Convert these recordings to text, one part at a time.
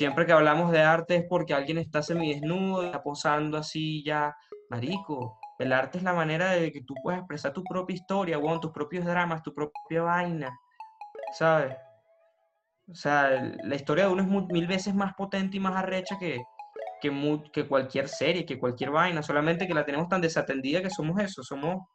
siempre que hablamos de arte es porque alguien está semidesnudo, está posando así ya, marico. El arte es la manera de que tú puedas expresar tu propia historia, bueno, tus propios dramas, tu propia vaina, ¿sabes? O sea, la historia de uno es mil veces más potente y más arrecha que, que, que cualquier serie, que cualquier vaina, solamente que la tenemos tan desatendida que somos eso, somos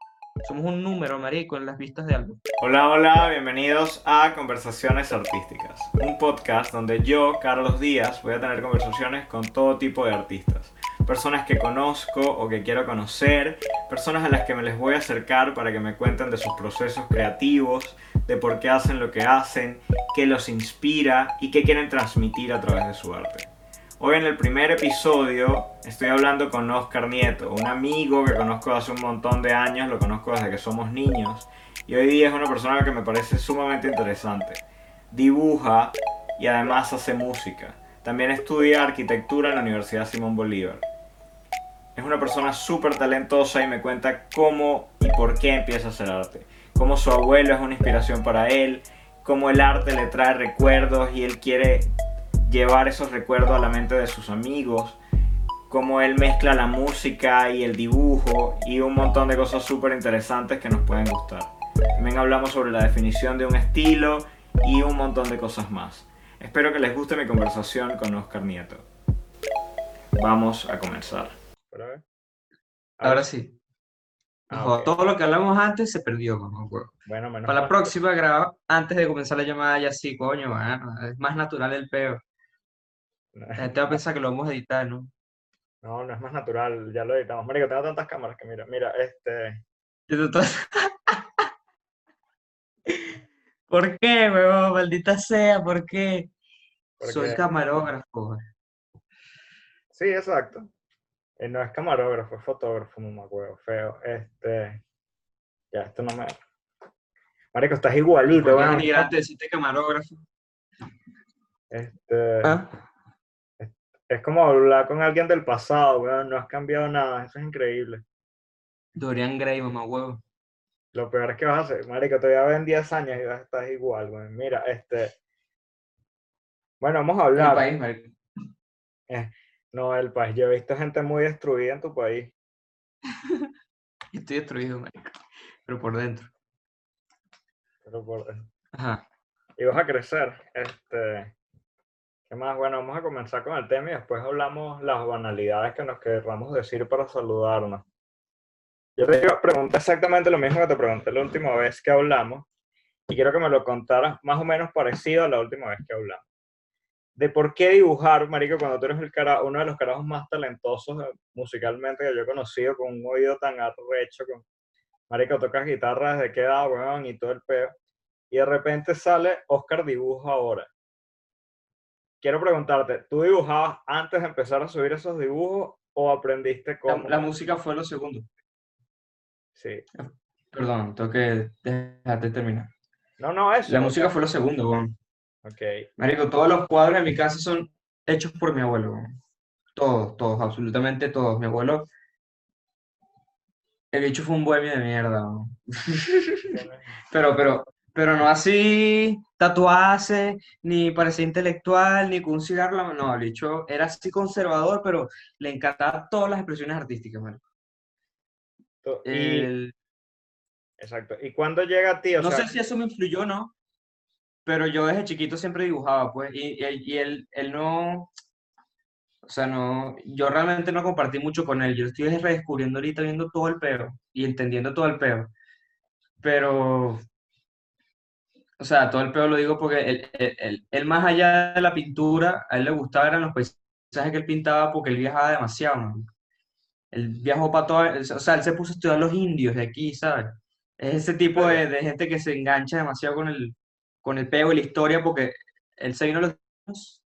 somos un número, marico, en las vistas de algo. Hola, hola, bienvenidos a Conversaciones Artísticas, un podcast donde yo, Carlos Díaz, voy a tener conversaciones con todo tipo de artistas. Personas que conozco o que quiero conocer, personas a las que me les voy a acercar para que me cuenten de sus procesos creativos, de por qué hacen lo que hacen, qué los inspira y qué quieren transmitir a través de su arte. Hoy en el primer episodio estoy hablando con Oscar Nieto, un amigo que conozco hace un montón de años, lo conozco desde que somos niños y hoy día es una persona que me parece sumamente interesante. Dibuja y además hace música. También estudia arquitectura en la Universidad Simón Bolívar. Es una persona súper talentosa y me cuenta cómo y por qué empieza a hacer arte. Cómo su abuelo es una inspiración para él, cómo el arte le trae recuerdos y él quiere llevar esos recuerdos a la mente de sus amigos, cómo él mezcla la música y el dibujo y un montón de cosas súper interesantes que nos pueden gustar. También hablamos sobre la definición de un estilo y un montón de cosas más. Espero que les guste mi conversación con Oscar Nieto. Vamos a comenzar. Ahora sí. Ah, todo lo que hablamos antes se perdió, Bueno, Para la próxima graba antes de comenzar la llamada ya sí, coño, es más natural el peo. te va a pensar que lo vamos a editar, ¿no? No, no es más natural, ya lo editamos. Marico, tengo tantas cámaras que mira, mira, este... ¿Por qué, weón? Maldita sea, ¿por qué? Soy camarógrafo. Sí, exacto. Eh, no es camarógrafo, es fotógrafo, mamá huevo, feo. Este... Ya, esto no me... Marico, estás igualito, weón. Es camarógrafo. Este... ¿Ah? Es como hablar con alguien del pasado, weón. No has cambiado nada. Eso es increíble. Dorian Gray, mamá huevo. Lo peor es que vas a hacer, marico, te voy a ver en 10 años y vas a estar igual, weón. Mira, este... Bueno, vamos a hablar. El país, marico. Eh, no, el país. Yo he visto gente muy destruida en tu país. Estoy destruido, marico. Pero por dentro. Pero por dentro. Ajá. Y vas a crecer. Este... ¿Qué más? Bueno, vamos a comenzar con el tema y después hablamos las banalidades que nos querramos decir para saludarnos. Yo te preguntar exactamente lo mismo que te pregunté la última vez que hablamos y quiero que me lo contaras más o menos parecido a la última vez que hablamos. De por qué dibujar, Marico, cuando tú eres uno de los carajos más talentosos musicalmente que yo he conocido, con un oído tan arrecho, con, Marico, tocas guitarra desde qué edad, weón, y todo el peo. Y de repente sale Oscar Dibujo ahora quiero preguntarte, ¿tú dibujabas antes de empezar a subir esos dibujos o aprendiste con... La, música fue lo segundo. Sí. Perdón, tengo que dejarte terminar. No, no, eso. La música fue lo segundo, Juan. Ok. Marico, todos los cuadros de mi casa son hechos por mi abuelo, Todos, todos, absolutamente todos. Mi abuelo, el bicho fue un bohemio de mierda, pero, pero, pero no así tatuarse, ni parecía intelectual, ni con un cigarro. No, el bicho era así conservador, pero le encantaban todas las expresiones artísticas, Exacto. ¿Y cuándo llega a ti? no sé si eso me influyó no, pero yo desde chiquito siempre dibujaba, pues, y, y, él, él no, o sea, no, yo realmente no compartí mucho con él. Yo estoy redescubriendo ahorita, viendo todo el peo y entendiendo todo el peo. Pero o sea, todo el peor lo digo porque él, más allá de la pintura, a él le gustaba eran los paisajes que él pintaba porque él viajaba demasiado, ¿no? Él viajó para todo, o sea, él se puso a estudiar los indios de aquí, ¿sabes? Es ese tipo de, gente que se engancha demasiado con el, con el peo y la historia porque él se vino los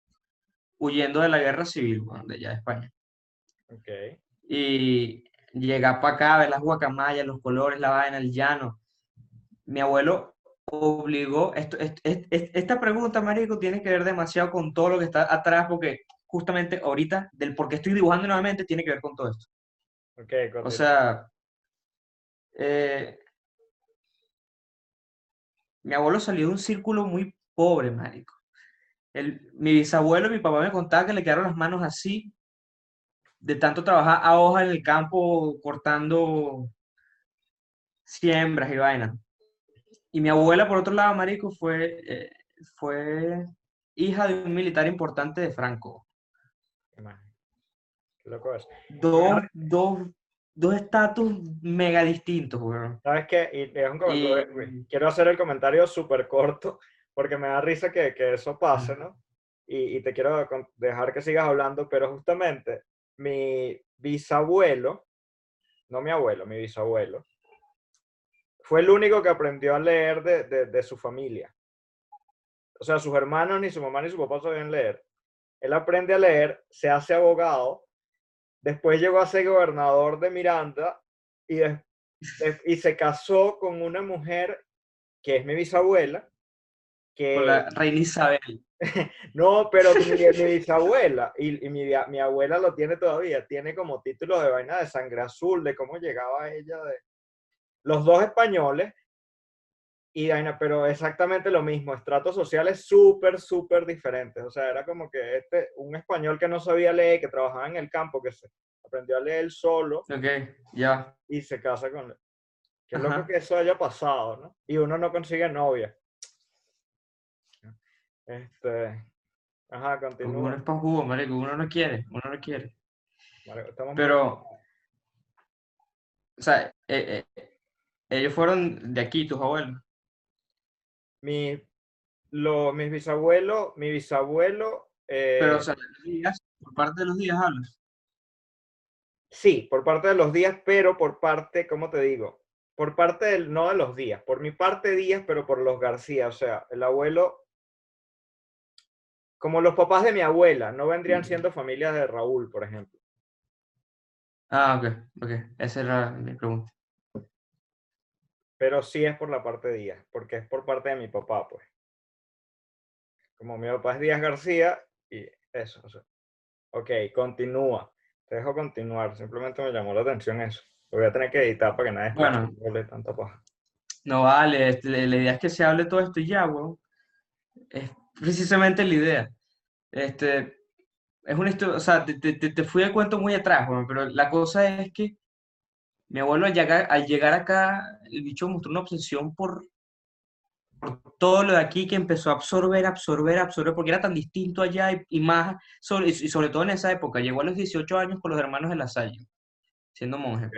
huyendo de la guerra civil, de allá de España. Okay. Y llega para acá, ver las guacamayas, los colores, la vaina, el llano. Mi abuelo obligó, esto, esta pregunta, Marico, tiene que ver demasiado con todo lo que está atrás, porque justamente ahorita, del por qué estoy dibujando nuevamente, tiene que ver con todo esto. Okay, o sea, eh, mi abuelo salió de un círculo muy pobre, Marico. El, mi bisabuelo, mi papá me contaba que le quedaron las manos así, de tanto trabajar a hoja en el campo cortando siembras y vainas. Y mi abuela, por otro lado, marico, fue, eh, fue hija de un militar importante de Franco. Qué loco es. Dos, dos, dos estatus mega distintos, weón. ¿Sabes qué? Y, es un comentario, Y- quiero hacer el comentario súper corto porque me da risa que, que eso pase, ¿no? Y, y te quiero dejar que sigas hablando, pero justamente mi bisabuelo, no mi abuelo, mi bisabuelo, fue el único que aprendió a leer de, de- de su familia. O sea, sus hermanos, ni su mamá ni su papá sabían leer. Él aprende a leer, se hace abogado, después llegó a ser gobernador de Miranda y, des- y se casó con una mujer que es mi bisabuela, que Con la reina Isabel. no, pero mi, mi bisabuela, y, y mi, mi abuela lo tiene todavía, tiene como título de vaina de sangre azul, de cómo llegaba ella de los dos españoles, y pero exactamente lo mismo, estratos sociales súper, súper diferentes. O sea, era como que este, un español que no sabía leer, que trabajaba en el campo, que se aprendió a leer solo Ok, ya. y se casa con él. Qué Ajá. loco que eso haya pasado, ¿no? Y uno no consigue novia. Este. Ajá, Uno continúa. es pa' jugo, marico. Uno no quiere, uno no quiere. Muy- Pero, o sea, eh, eh, ellos fueron de aquí, tus abuelos. Mi, lo, mis bisabuelos, mi bisabuelo, eh, Pero, o sea, los días, por parte de los días hablas. sí, por parte de los días, pero por parte, ¿cómo te digo? Por parte del, no de los días, por mi parte días, pero por los García, o sea, el abuelo, como los papás de mi abuela, no vendrían siendo familias de Raúl, por ejemplo. Ah, ok, ok. Esa era mi pregunta. Pero sí es por la parte de Díaz, porque es por parte de mi papá, pues. Como mi papá es Díaz García, y eso, o sea. Ok, continúa. Te dejo continuar. Simplemente me llamó la atención eso. Lo voy a tener que editar para que nadie Bueno. hable tanta paja. No vale, este, la idea es que se hable todo esto y ya, weón. Es precisamente la idea. Este, es una historia, o sea, te, te- te- te fui de cuento muy atrás, weón, pero la cosa es que mi abuelo al llegar, al llegar acá, el bicho mostró una obsesión por, por todo lo de aquí que empezó a absorber, absorber, absorber, porque era tan distinto allá y, y más, sobre, y sobre todo en esa época. Llegó a los 18 años con los hermanos de La Salle, siendo monje.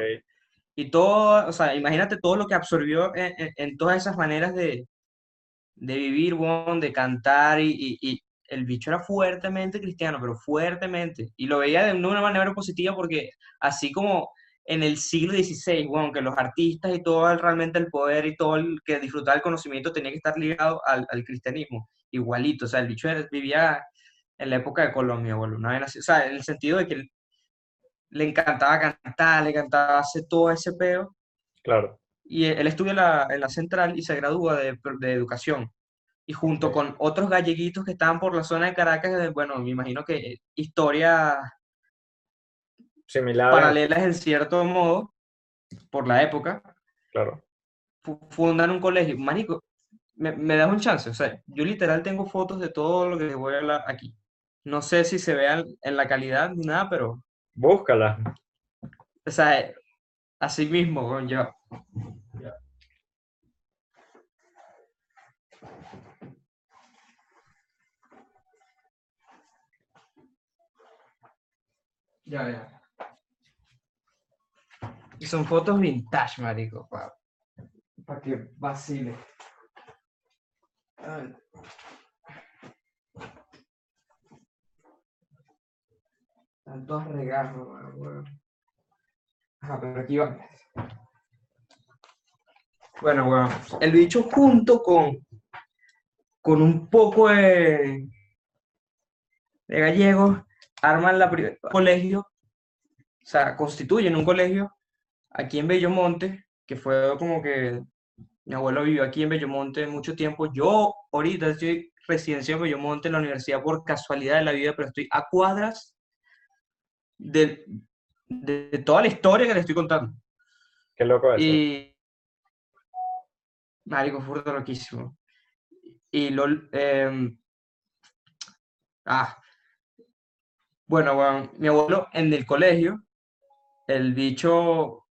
Y todo, o sea, imagínate todo lo que absorbió en, en- en todas esas maneras de, de vivir, weón, de cantar, y, y- y el bicho era fuertemente cristiano, pero fuertemente. Y lo veía de una manera positiva porque así como en el siglo XVI, weón, que los artistas y todo el- realmente el poder y todo el que disfrutaba el conocimiento tenía que estar ligado al, al cristianismo, igualito. O sea, el bicho vivía en la época de Colombia, weón, una así. O sea, en el sentido de que él- le encantaba cantar, le encantaba hacer todo ese peo. claro. Y él estudia en la, en la central y se gradúa de, de educación. Y junto Ok. con otros galleguitos que estaban por la zona de Caracas, eh, bueno, me imagino que historias Similar. paralelas en cierto modo, por la época, Claro. fu- fundan un colegio. Marico, me, me das un chance. O sea, yo literal tengo fotos de todo lo que les voy a hablar aquí. No sé si se vean en la calidad ni nada, pero, Búscala. o sea, así mismo, weón, ya. Ya, ya. Y son fotos vintage, marico, para que vacile. Están todas regadas, weón. Ajá, pero aquí va. Bueno, weón. El bicho junto con, con un poco de, de gallegos arman la colegio, o sea, constituyen un colegio aquí en Bellomonte, que fue como que mi abuelo vivió aquí en Bellomonte mucho tiempo. Yo ahorita estoy residenciado en Bellomonte en la universidad por casualidad de la vida, pero estoy a cuadras de, de, de toda la historia que le estoy contando. Qué loco eso. Y. Marico, fue loquísimo. Y lo, em, Ah, bueno, bueno, mi abuelo en el colegio, el bicho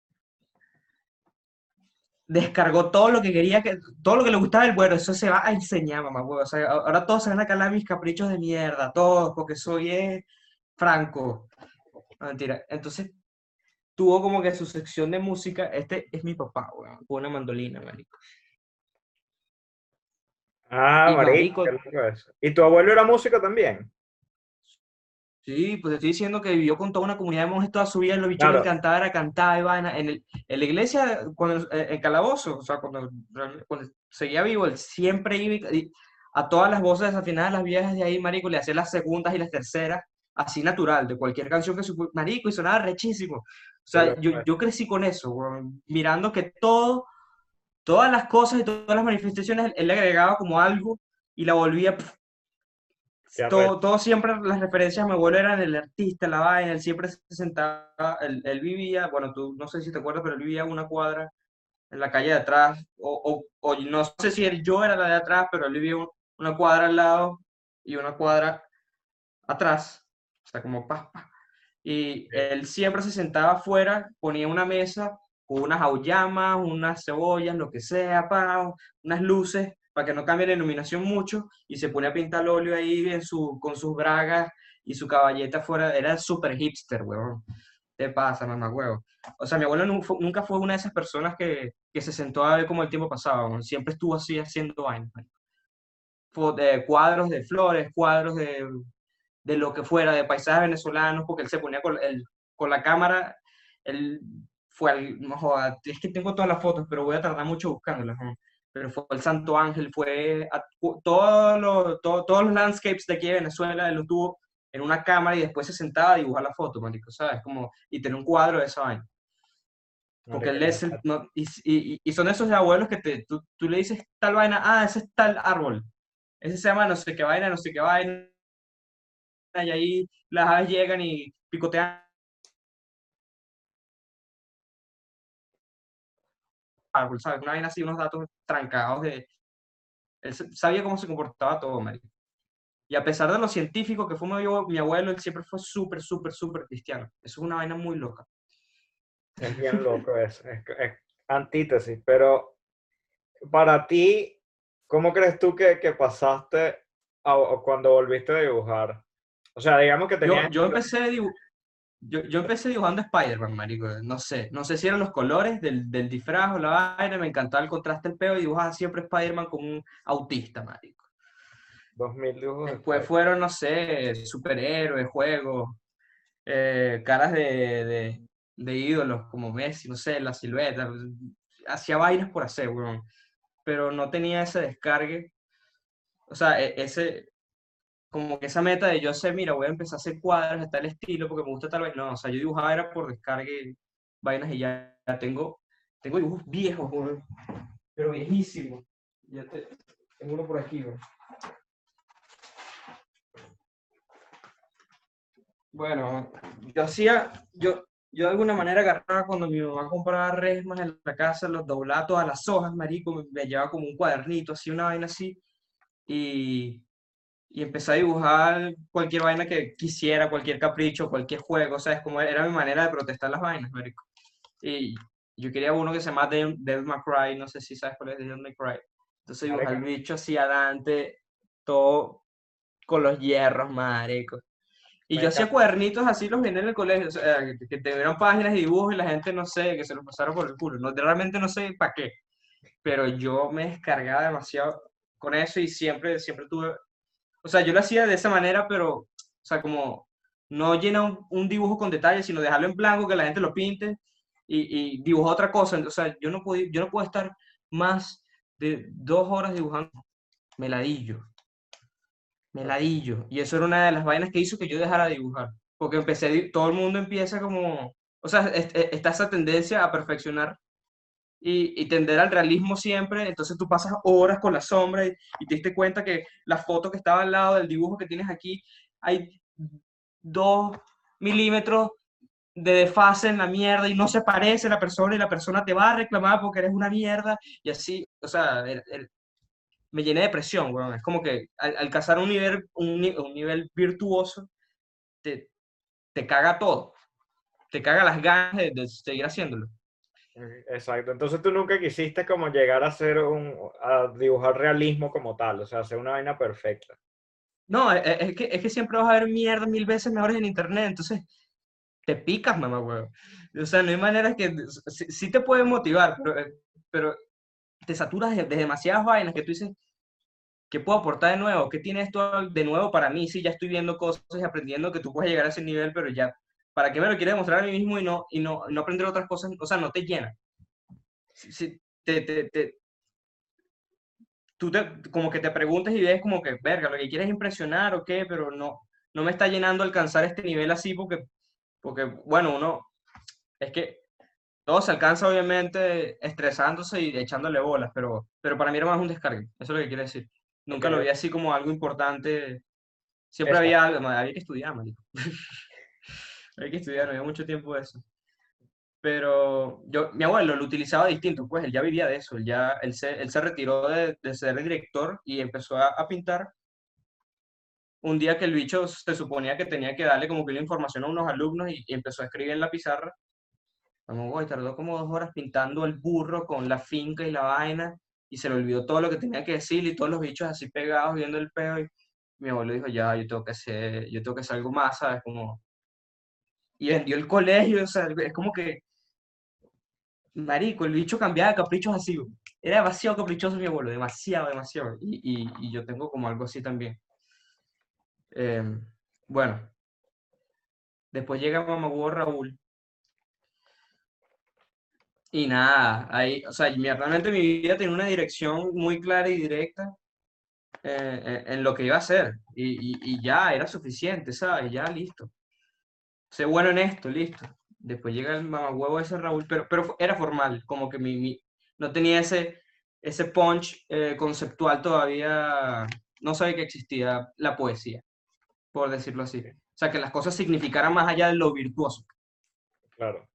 descargó todo lo que quería, que, todo lo que le gustaba el bueno, eso se va a enseñar, mamá, huevo. O sea, ahora todos se van a calar mis caprichos de mierda, todos, porque soy eh, franco. mentira. Entonces, tuvo como que su sección de música, este es mi papá, weón, con una mandolina, marico. Ah, marico. ¿Y tu abuelo era músico también? Sí, pues estoy diciendo que vivió con toda una comunidad de monjes toda su vida, y lo bichos le encantaba era cantar y vaina. En, el, en la iglesia, cuando, eh, en Calabozo, o sea, cuando, cuando seguía vivo, él siempre iba a todas las voces desafinadas, las viejas de ahí, marico, le hacía las segundas y las terceras, así natural, de cualquier canción que su marico, y sonaba rechísimo. O sea, yo, yo crecí con eso, mirando que todo, todas las cosas y todas las manifestaciones, él le agregaba como algo y la volvía todo, todo, siempre las referencias me abuelo eran el artista, la vaina, él siempre se sentaba, él, él, vivía, bueno, tú no sé si te acuerdas, pero él vivía una cuadra en la calle de atrás, o, o, no sé si él, yo era la de atrás, pero él vivía una cuadra al lado y una cuadra atrás, o sea, como pa, Y él siempre se sentaba afuera, ponía una mesa con unas aullamas, unas cebollas, lo que sea, pa, unas luces, para que no cambie la iluminación mucho, y se pone a pintar el óleo ahí en su, con sus bragas y su caballeta fuera, era súper hipster, weón. ¿Qué pasa, mamá, huevo? O sea, mi abuelo nunca fue una de esas personas que, que se sentó a ver cómo el tiempo pasaba, siempre estuvo así haciendo vainas. De cuadros de flores, cuadros de, de, lo que fuera, de paisajes venezolanos, porque él se ponía con, el, con la cámara, él fue al, no joda, es que tengo todas las fotos, pero voy a tardar mucho buscándolas. ¿no? Pero fue el Santo Ángel, fue a, todos los, todos los landscapes de aquí de Venezuela, él lo tuvo en una cámara y después se sentaba a dibujar la foto, marico, ¿sabes? Como, y tener un cuadro de esa vaina. Porque él es no, y, y, son esos abuelos que te, tú, tú, le dices tal vaina, ah, ese es tal árbol. Ese se llama no sé qué vaina, no sé qué vaina. Y ahí las aves llegan y picotean árbol, ¿sabes? Una vaina así, unos datos trancados de... Él sabía cómo se comportaba todo, María. Y a pesar de lo científico que fue mi, abuelo, él siempre fue súper, súper, súper cristiano. Eso es una vaina muy loca. Es bien loco eso, es, antítesis. Pero para ti, ¿cómo crees tú que, que pasaste cuando volviste a dibujar? O sea, digamos que tenías... Yo, yo empecé a dibujar yo, yo empecé dibujando Spider-Man, marico. No sé, no sé si eran los colores del, del disfraz o la vaina. Me encantaba el contraste del peo y dibujaba siempre Spider-Man como un autista, marico. 2000 dibujos. Después fueron, no sé, superhéroes, juegos, eh, caras de, de, de, ídolos como Messi, no sé, la silueta. Hacía vainas por hacer, weón. Pero no tenía ese descargue. O sea, e, ese, como que esa meta de yo sé, mira, voy a empezar a hacer cuadros de tal estilo porque me gusta tal vez. No, o sea, yo dibujaba era por descargue vainas y ya, tengo, tengo dibujos viejos, pero viejísimos. Ya tengo uno por aquí, Bueno, yo hacía, yo, yo de alguna manera agarraba cuando mi mamá compraba resmas en la casa, los doblaba todas las hojas, marico, me llevaba como un cuadernito, así, una vaina así, y y empecé a dibujar cualquier vaina que quisiera, cualquier capricho, cualquier juego, o sea, es como era mi manera de protestar las vainas, marico. Y yo quería uno que se llama Devil May no sé si sabes cuál es Devil May Cry. Entonces dibujé el bicho así adelante, todo con los hierros, marico. Y yo hacía cuadernitos así, los vine en el colegio, o sea, que, que te páginas y dibujos y la gente no sé, que se los pasaron por el culo. No, realmente no sé para qué, pero yo me descargaba demasiado con eso y siempre, siempre tuve o sea, yo lo hacía de esa manera, pero, o sea, como no llena un, dibujo con detalles, sino dejarlo en blanco, que la gente lo pinte y, y dibujar otra cosa. O sea, yo no, puedo, yo no puedo estar más de dos horas dibujando meladillo. Meladillo. Y eso era una de las vainas que hizo que yo dejara de dibujar. Porque empecé, todo el mundo empieza como, o sea, está esa tendencia a perfeccionar y, tender al realismo siempre, entonces tú pasas horas con la sombra y, te diste cuenta que la foto que estaba al lado del dibujo que tienes aquí, hay dos milímetros de desfase en la mierda y no se parece la persona y la persona te va a reclamar porque eres una mierda y así, o sea, me llené de presión, weón. Es como que al, alcanzar un nivel, un, nivel virtuoso, te, te caga todo. Te caga las ganas de, seguir haciéndolo. Exacto. Entonces tú nunca quisiste como llegar a hacer un, a dibujar realismo como tal, o sea, hacer una vaina perfecta. No, es, es que, es que siempre vas a ver mierda mil veces mejores en internet, entonces te picas, mamá, weón. O sea, no hay manera que, sí, te puede motivar, pero, eh, pero te saturas de, demasiadas vainas que tú dices, ¿qué puedo aportar de nuevo? ¿Qué tiene esto de nuevo para mí? Sí, ya estoy viendo cosas y aprendiendo que tú puedes llegar a ese nivel, pero ya, ¿para qué me lo quieres demostrar a mí mismo y no, y no, no aprender otras cosas? O sea, no te llena. Si, te, te, te, tú te, como que te preguntas y ves como que, verga, lo que quieres es impresionar o qué, pero no, no me está llenando alcanzar este nivel así porque, porque bueno, uno, es que todo se alcanza obviamente estresándose y echándole bolas, pero, pero para mí era más un descargue, eso es lo que quiere decir. Nunca lo vi así como algo importante, siempre había algo, había que estudiar, marico. había que estudiar, no había mucho tiempo de eso. Pero yo, mi abuelo lo utilizaba distinto, pues él ya vivía de eso, él, ya, él, se, él se retiró de, de ser director y empezó a, a pintar un día que el bicho se suponía que tenía que darle como que la información a unos alumnos y, y, empezó a escribir en la pizarra Vamos, tardó como dos horas pintando el burro con la finca y la vaina y se le olvidó todo lo que tenía que decir y todos los bichos así pegados viendo el peo y mi abuelo dijo, ya, yo tengo que hacer, yo tengo que hacer algo más, ¿sabes? Como... Y vendió el colegio, o sea, es como que, marico, el bicho cambiaba de caprichos así, era demasiado caprichoso mi abuelo, demasiado, demasiado, y, yo tengo como algo así también. Eh, bueno, después llega mamá Raúl, y nada, ahí, o sea, realmente mi vida tenía una dirección muy clara y directa eh, en, lo que iba a hacer. Y, ya, era suficiente, ¿sabes? Ya, listo. Sé bueno en esto, listo. Después llega el mamahuevo ese Raúl, pero, pero era formal, como que mi, mi no tenía ese, ese punch eh, conceptual todavía, no sabía que existía la poesía, por decirlo así. O sea, que las cosas significaran más allá de lo virtuoso. Claro.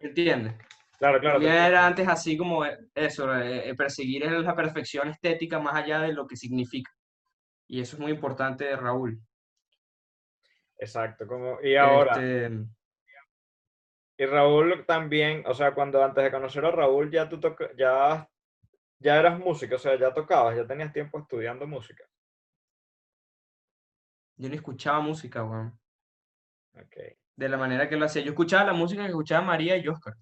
¿Entiendes? Claro, claro. era antes así como eso, eh, eh, perseguir la perfección estética más allá de lo que significa. Y eso es muy importante de Raúl. Exacto, como, y ahora... Este, y Raúl también, o sea, cuando antes de conocer a Raúl ya tú ya, ya eras músico, o sea, ya tocabas, ya tenías tiempo estudiando música. Yo no escuchaba música, Juan. Okay. De la manera que lo hacía. Yo escuchaba la música que escuchaba María y Oscar.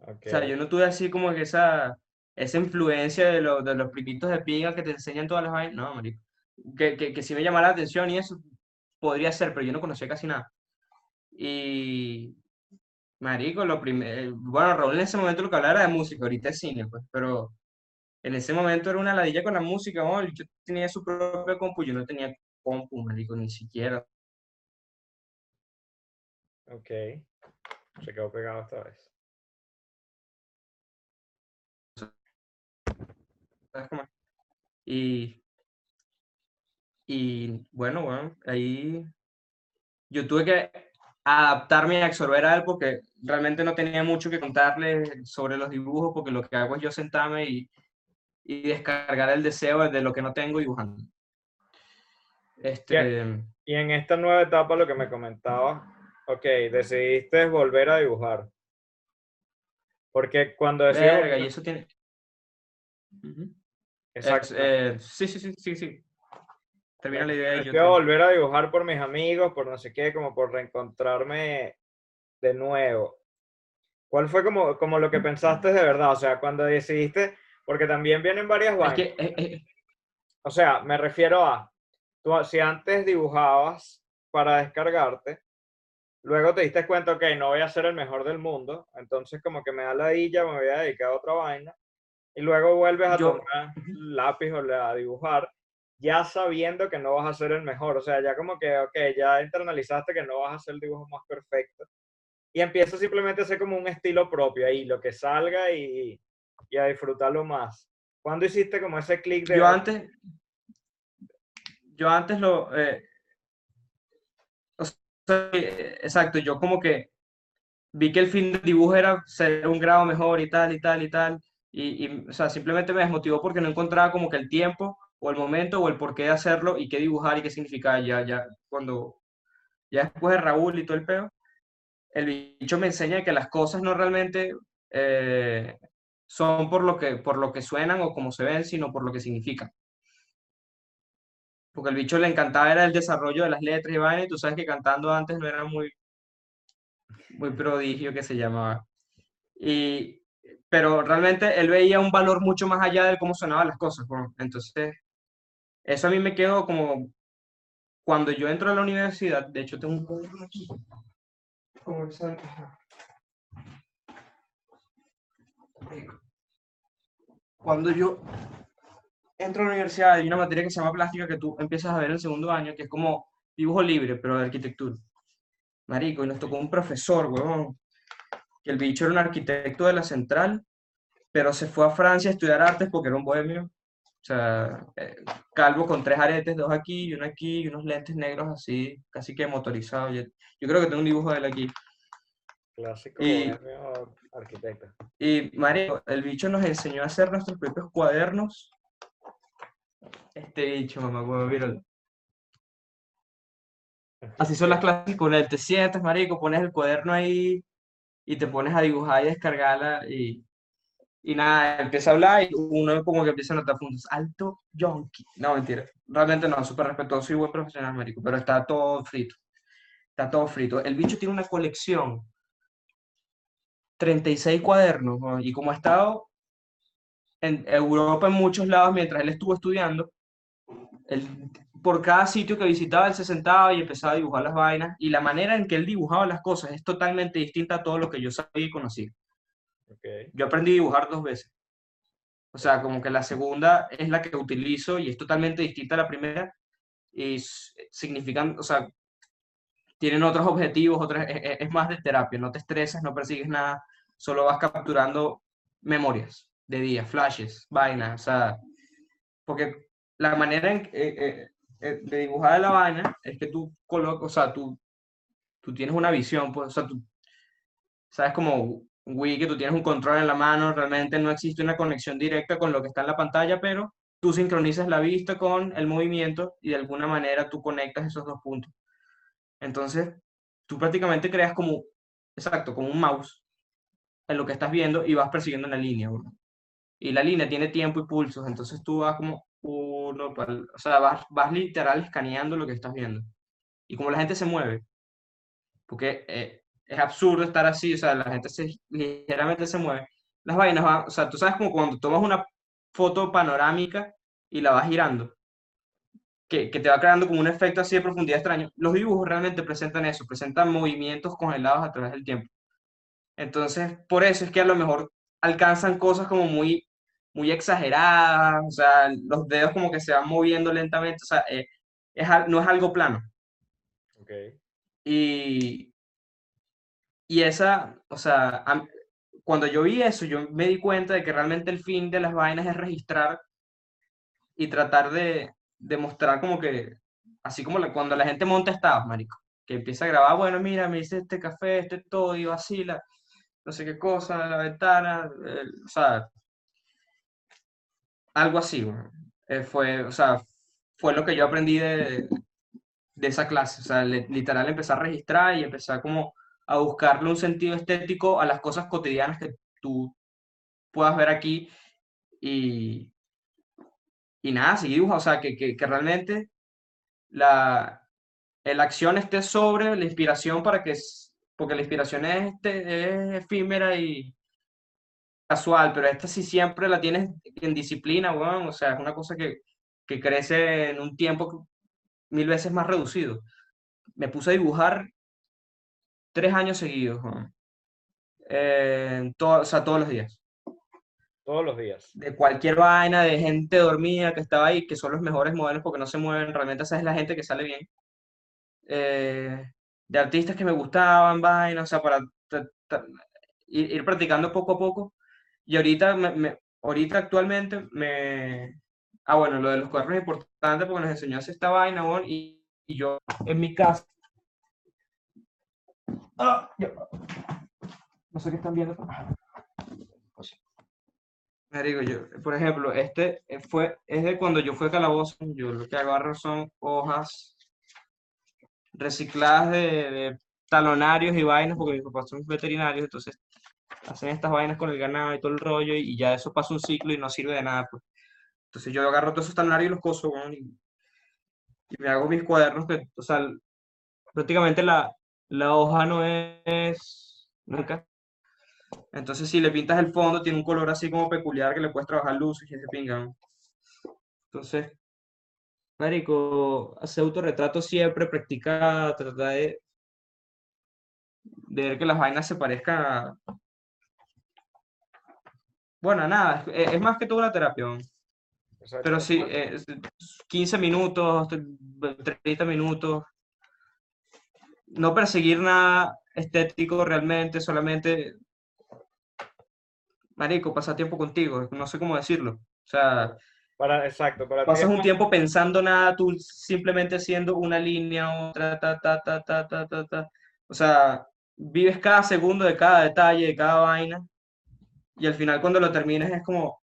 O sea, yo no tuve así como que esa, esa influencia de, de los pliquitos de pinga que te enseñan todas las vainas. No, marico. Que, que, que sí me llamaba la atención y eso podría ser, pero yo no conocía casi nada. Y, marico, lo primero, bueno, Raúl en ese momento lo que hablaba era de música, ahorita es cine, pues, pero en ese momento era una ladilla con la música, ¿no? yo tenía su propio compu, yo no tenía compu, marico, ni siquiera. Ok, se quedó pegado esta vez. Y, y bueno, bueno, ahí yo tuve que adaptarme a absorber a él porque realmente no tenía mucho que contarle sobre los dibujos porque lo que hago es yo sentarme y, y descargar el deseo de lo que no tengo dibujando. Este, y en esta nueva etapa lo que me comentaba, ok, decidiste volver a dibujar. Porque cuando decía... y eso tiene... Exacto. Eh, sí, sí, sí, sí, sí. Termina la idea. Yo quiero volver a dibujar por mis amigos, por no sé qué, como por reencontrarme de nuevo. ¿Cuál fue como, como lo que pensaste de verdad? O sea, cuando decidiste, porque también vienen varias vainas. Eh, eh, o sea, me refiero a, tú si antes dibujabas para descargarte, luego te diste cuenta, ok, no voy a ser el mejor del mundo, entonces como que me da la dilla, me voy a dedicar a otra vaina y luego vuelves a tomar lápiz o a dibujar, ya sabiendo que no vas a ser el mejor. O sea, ya como que, ok, ya internalizaste que no vas a hacer el dibujo más perfecto. Y empiezas simplemente a hacer como un estilo propio ahí, lo que salga y, y a disfrutarlo más. ¿Cuándo hiciste como ese clic de... Yo antes, yo antes lo... Eh, eh, exacto, yo como que vi que el fin del dibujo era ser un grado mejor y tal y tal y tal Y, y, o sea, simplemente me desmotivó porque no encontraba como que el tiempo o el momento o el por qué hacerlo y qué dibujar y qué significaba. Ya, ya, cuando, ya después de Raúl y todo el peo, el bicho me enseña que las cosas no realmente eh, son por lo, que, por lo que suenan o como se ven, sino por lo que significan. Porque el bicho le encantaba era el desarrollo de las letras y vaina, y tú sabes que cantando antes no era muy, muy prodigio que se llamaba. Y, pero realmente él veía un valor mucho más allá de cómo sonaban las cosas. Entonces, eso a mí me quedó como cuando yo entro a la universidad, de hecho tengo un cuaderno aquí, cuando yo entro a la universidad hay una materia que se llama plástica que tú empiezas a ver en el segundo año, que es como dibujo libre, pero de arquitectura. Marico, y nos tocó un profesor, huevón, que el bicho era un arquitecto de la central, pero se fue a Francia a estudiar artes porque era un bohemio. Sea, eh, calvo con tres aretes, dos aquí y uno aquí, y unos lentes negros así, casi que motorizados. Yo, yo creo que tengo un dibujo de él aquí. Clásico y, arquitecto. Y Mario, el bicho nos enseñó a hacer nuestros propios cuadernos. Este bicho, mamá, huevo, míralo. Así son las clases con él. Te sientas, marico, pones el cuaderno ahí y te pones a dibujar y descargarla y, y nada, empieza a hablar y uno como que empieza a notar puntos. Alto yonki. No, mentira. Realmente no, súper respetuoso y buen profesional, marico, pero está todo frito. Está todo frito. El bicho tiene una colección 36 cuadernos, y como ha estado en Europa en muchos lados mientras él estuvo estudiando, por cada sitio que visitaba él se sentaba y empezaba a dibujar las vainas, y la manera en que él dibujaba las cosas es totalmente distinta a todo lo que yo sabía y conocía. Yo aprendí a dibujar dos veces. O sea, como que la segunda es la que utilizo y es totalmente distinta a la primera y significan, o sea, tienen otros objetivos, otras, es, más de terapia, no te estresas, no persigues nada, solo vas capturando memorias de días, flashes, vainas, o sea, porque la manera en, eh, eh, eh, de dibujar la vaina es que tú colocas, o sea, tú, tú tienes una visión, pues, o sea, tú sabes como Wii que tú tienes un control en la mano, realmente no existe una conexión directa con lo que está en la pantalla, pero tú sincronizas la vista con el movimiento y de alguna manera tú conectas esos dos puntos. Entonces, tú prácticamente creas como, exacto, como un mouse en lo que estás viendo y vas persiguiendo una línea, Y la línea tiene tiempo y pulsos, entonces tú vas como uno, o sea, vas, vas literal escaneando lo que estás viendo. Y como la gente se mueve, porque eh, es absurdo estar así, o sea, la gente se, ligeramente se mueve, las vainas van, o sea, tú sabes como cuando tomas una foto panorámica y la vas girando, que, que, te va creando como un efecto así de profundidad extraño. Los dibujos realmente presentan eso, presentan movimientos congelados a través del tiempo. Entonces, por eso es que a lo mejor alcanzan cosas como muy, muy exageradas, o sea, los dedos como que se van moviendo lentamente, o sea, eh, es, no es algo plano. Okay. Y, y esa, o sea, cuando yo vi eso, yo me di cuenta de que realmente el fin de las vainas es registrar y tratar de, demostrar como que, así como cuando la gente monta estados, marico, que empieza a grabar, bueno, mira, me hice este café, este todo, y vacila, no sé qué cosa, la ventana, o sea, algo así, eh, fue, o sea, fue lo que yo aprendí de, de esa clase, o sea, literal empezar a registrar y empezar como a buscarle un sentido estético a las cosas cotidianas que tú puedas ver aquí y, y nada, seguir dibuja, o sea, que, que, que realmente la, la acción esté sobre la inspiración para que, porque la inspiración es, este, es efímera y casual, pero esta sí siempre la tienes en disciplina, bueno, o sea, es una cosa que, que crece en un tiempo mil veces más reducido. Me puse a dibujar tres años seguidos, eh, todo, o sea, todos los días. Todos los días. De cualquier vaina, de gente dormida que estaba ahí, que son los mejores modelos porque no se mueven. Realmente esa es la gente que sale bien. Eh, de artistas que me gustaban, vaina, o sea, para ir, practicando poco a poco. Y ahorita, me, ahorita actualmente me... Ah, bueno, lo de los cuadernos es importante porque nos enseñó a hacer esta vaina, y, y yo en mi casa... Ah, no sé qué están viendo. Me digo yo, por ejemplo, este eh, fue, es de cuando yo fui a Calabozo, yo lo que agarro son hojas recicladas de, de talonarios y vainas, porque mis papás son veterinarios, entonces hacen estas vainas con el ganado y todo el rollo, y, ya eso pasa un ciclo y no sirve de nada, pues. Entonces yo agarro todos esos talonarios y los coso, y, me hago mis cuadernos, que, o sea, prácticamente la, la hoja no es, nunca. Entonces si le pintas el fondo, tiene un color así como peculiar que le puedes trabajar luces y ese pingan. Entonces, Marico, hace autorretrato siempre, practica, trata de, de ver que las vainas se parezcan a... Bueno, nada, es, más que todo una terapia. Pero sí, 15 minutos, 30 minutos. No perseguir nada estético realmente, solamente, marico, pasar tiempo contigo, no sé cómo decirlo. O sea, para, exacto, para pasas un tiempo pensando nada, tú simplemente haciendo una línea, otra, ta, ta, ta, ta, ta, ta, ta. O sea, vives cada segundo de cada detalle, de cada vaina, y al final cuando lo termines es como,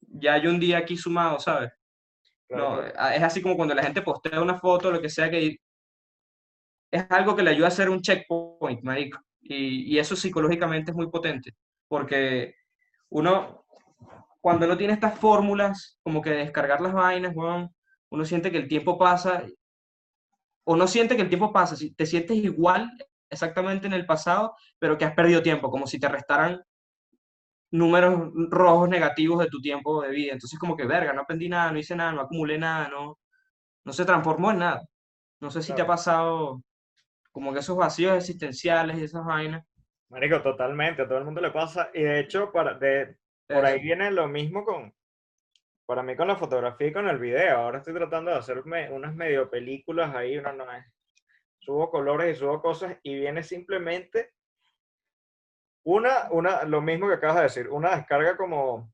ya hay un día aquí sumado, ¿sabes? No, es así como cuando la gente postea una foto, lo que sea, que es algo que le ayuda a hacer un checkpoint, marico. Y, y eso psicológicamente es muy potente, porque uno, cuando no tiene estas fórmulas, como que descargar las vainas, uno siente que el tiempo pasa, o no siente que el tiempo pasa, si te sientes igual exactamente en el pasado, pero que has perdido tiempo, como si te restaran números rojos negativos de tu tiempo de vida. Entonces, como que, verga, no aprendí nada, no hice nada, no acumulé nada, no, no se transformó en nada. No sé si te ha pasado como que esos vacíos existenciales y esas vainas. Marico, totalmente, a todo el mundo le pasa. Y de hecho, para, de, por ahí viene lo mismo con, para mí con la fotografía y con el video. Ahora estoy tratando de hacer unas medio películas ahí, uno no es subo colores y subo cosas y viene simplemente una, una, lo mismo que acabas de decir, una descarga como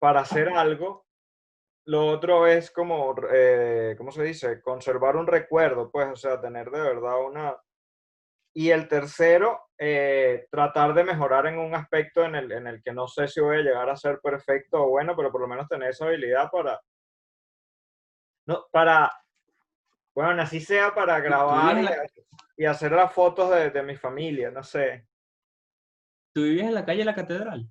para hacer algo, lo otro es como, eh, ¿cómo se dice? Conservar un recuerdo, pues, o sea, tener de verdad una... Y el tercero, eh, tratar de mejorar en un aspecto en el, en el que no sé si voy a llegar a ser perfecto o bueno, pero por lo menos tener esa habilidad para, no, para bueno, así sea para grabar y, hacer las fotos de, mi familia, no sé. ¿Tú vivías en la calle de la Catedral?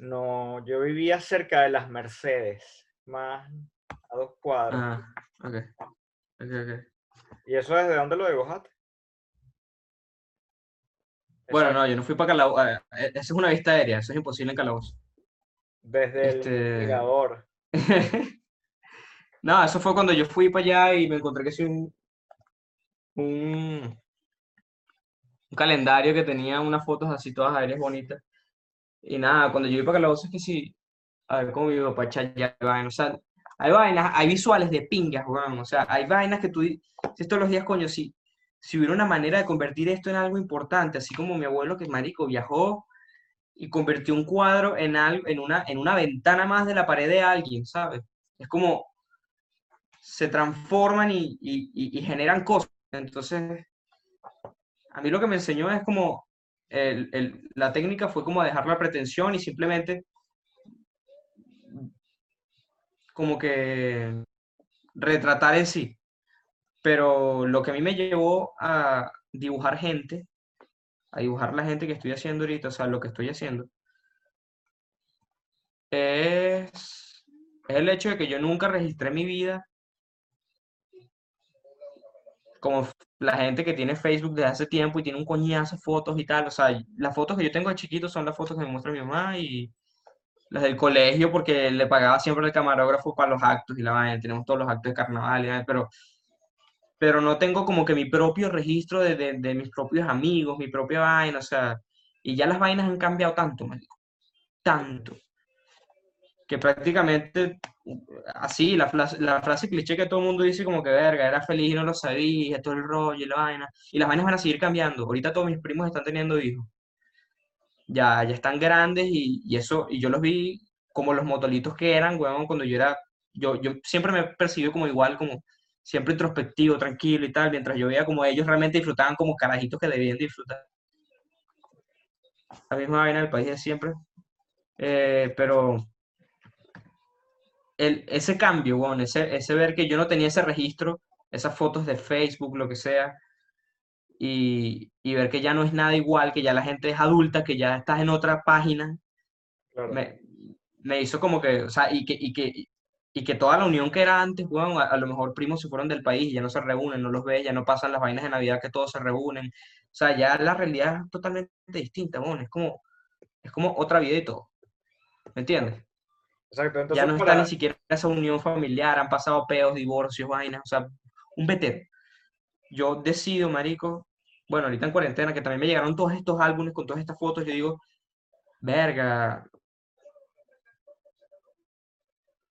No, yo vivía cerca de las Mercedes, más a dos cuadras. Ah, ok. Ok, ok. ¿Y eso desde dónde lo dibujaste? Bueno, no, yo no fui para Calabozo. Eh, eh, esa es una vista aérea, eso es imposible en Calabozo. Desde el este... No, eso fue cuando yo fui para allá y me encontré que sí un, un, calendario que tenía unas fotos así todas aéreas bonitas. Y nada, cuando yo iba para Calabozo es que sí, a ver cómo iba para echar o sea, hay vainas, hay visuales de pingas, o sea, hay vainas que tú, si todos los días, coño, si, si hubiera una manera de convertir esto en algo importante, así como mi abuelo que es marico viajó y convirtió un cuadro en, algo, en, una, en una ventana más de la pared de alguien, ¿sabes? Es como, se transforman y, generan cosas. Entonces, a mí lo que me enseñó es como, la técnica fue como dejar la pretensión y simplemente como que retratar en sí. Pero lo que a mí me llevó a dibujar gente, a dibujar la gente que estoy haciendo ahorita, o sea, lo que estoy haciendo, es, es el hecho de que yo nunca registré mi vida como la gente que tiene Facebook desde hace tiempo y tiene un coñazo de fotos y tal. O sea, las fotos que yo tengo de chiquito son las fotos que me muestra mi mamá y las del colegio porque le pagaba siempre el camarógrafo para los actos y la vaina. Tenemos todos los actos de carnaval, pero, pero no tengo como que mi propio registro de, de, mis propios amigos, mi propia vaina, o sea, y ya las vainas han cambiado tanto. Tanto que prácticamente así, la, la, frase cliché que todo el mundo dice como que verga, era feliz y no lo sabía, todo el rollo y la vaina, y las vainas van a seguir cambiando. Ahorita todos mis primos están teniendo hijos. Ya, ya están grandes y, y eso, y yo los vi como los motolitos que eran, weón, cuando yo era, yo, yo siempre me he percibido como igual, como siempre introspectivo, tranquilo y tal, mientras yo veía como ellos realmente disfrutaban como carajitos que debían disfrutar. La misma vaina del país de siempre, Eh, pero el, ese cambio, bueno, ese, ese ver que yo no tenía ese registro, esas fotos de Facebook, lo que sea, y, y, ver que ya no es nada igual, que ya la gente es adulta, que ya estás en otra página, me, me, hizo como que, o sea, y que, y que, y que toda la unión que era antes, bueno, a, lo mejor primos se fueron del país, ya no se reúnen, no los ve, ya no pasan las vainas de Navidad que todos se reúnen, o sea, ya la realidad es totalmente distinta, bueno, es como, es como otra vida y todo, ¿me entiendes? Exacto, entonces ya no está ni siquiera esa unión familiar, han pasado peos, divorcios, vainas, o sea, un vetero. Yo decido, marico, bueno, ahorita en cuarentena, que también me llegaron todos estos álbumes con todas estas fotos, yo digo, verga,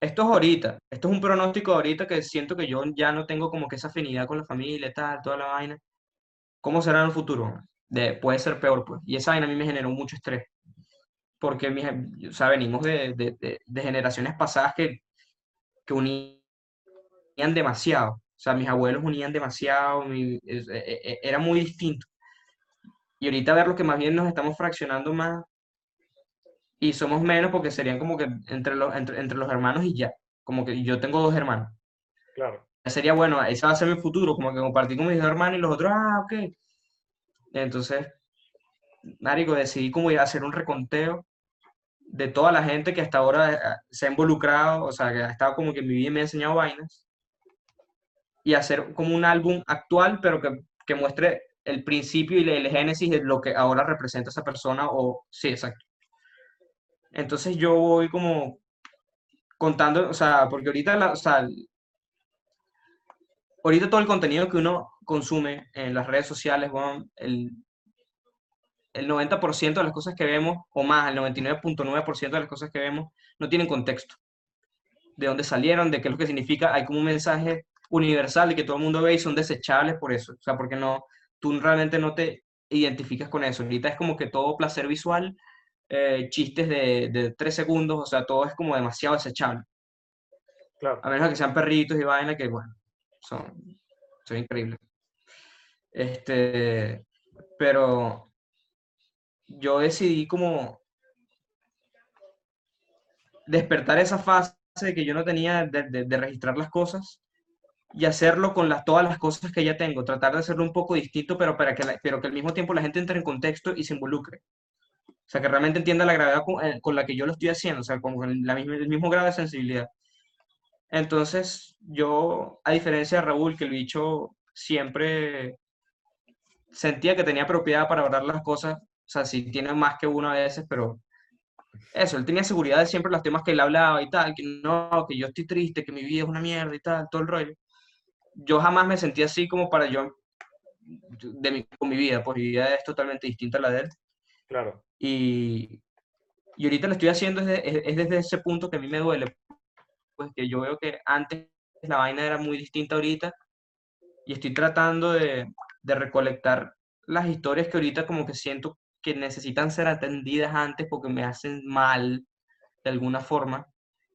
esto es ahorita, esto es un pronóstico ahorita que siento que yo ya no tengo como que esa afinidad con la familia, tal, toda la vaina. ¿Cómo será en el futuro? De, puede ser peor, pues. Y esa vaina a mí me generó mucho estrés. Porque, mis, o sea, venimos de, de, de, generaciones pasadas que, que unían demasiado. O sea, mis abuelos unían demasiado, e, e, e, era muy distinto. Y ahorita ver lo que más bien nos estamos fraccionando más y somos menos porque serían como que entre los, entre, entre los hermanos y ya. Como que yo tengo dos hermanos. Claro. Sería bueno, ese va a ser mi futuro, como que compartir con mis dos hermanos y los otros, ah, ok. Entonces, Marico, decidí como ir a hacer un reconteo de toda la gente que hasta ahora eh, se ha involucrado, o sea, que ha estado como que en mi vida me ha enseñado vainas y hacer como un álbum actual, pero que, que muestre el principio y el, génesis de lo que ahora representa esa persona, o sí, exacto. Entonces yo voy como contando, o sea, porque ahorita, la, o sea, ahorita todo el contenido que uno consume en las redes sociales, bueno, el, el 90% de las cosas que vemos, o más, el 99.9% de las cosas que vemos, no tienen contexto. De dónde salieron, de qué es lo que significa. Hay como un mensaje universal y que todo el mundo ve y son desechables por eso. O sea, porque no, tú realmente no te identificas con eso. Ahorita es como que todo placer visual, eh, chistes de, de tres segundos, o sea, todo es como demasiado desechable. Claro. A menos que sean perritos y vaina que, bueno, son, son increíbles. Este, pero yo decidí como despertar esa fase que yo no tenía de, de registrar las cosas y hacerlo con las, todas las cosas que ya tengo, tratar de hacerlo un poco distinto, pero, para que pero que al mismo tiempo la gente entre en contexto y se involucre. O sea, que realmente entienda la gravedad con, eh, con la que yo lo estoy haciendo, o sea, con la misma, el mismo grado de sensibilidad. Entonces, yo, a diferencia de Raúl, que el bicho siempre sentía que tenía propiedad para hablar las cosas, sea, sí tiene más que uno a veces, pero eso, él tenía seguridad de siempre los temas que él hablaba y tal, que no, que yo estoy triste, que mi vida es una mierda y tal, todo el rollo yo jamás me sentí así como para yo, de mi, con mi vida, pues mi vida es totalmente distinta a la de él. Claro. Y, y ahorita lo estoy haciendo es, es, desde ese punto que a mí me duele, pues que yo veo que antes la vaina era muy distinta ahorita y estoy tratando de, de recolectar las historias que ahorita como que siento que necesitan ser atendidas antes porque me hacen mal de alguna forma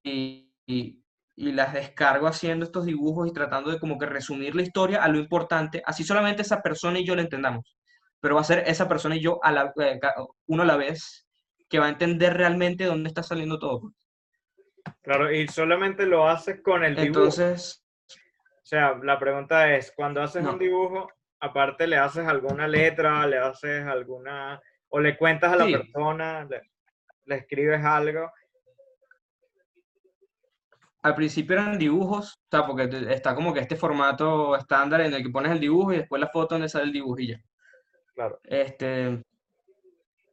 y, y, y las descargo haciendo estos dibujos y tratando de como que resumir la historia a lo importante, así solamente esa persona y yo la entendamos, pero va a ser esa persona y yo a la, eh, uno a la vez que va a entender realmente dónde está saliendo todo. Pues. Claro, y solamente lo haces con el dibujo. Entonces... O sea, la pregunta es, cuando haces un dibujo, aparte le haces alguna letra, le haces alguna, o le cuentas a la persona, le escribes algo, al principio eran dibujos, o sea, porque está como que este formato estándar en el que pones el dibujo y después la foto donde sale el dibujillo. Claro. Este,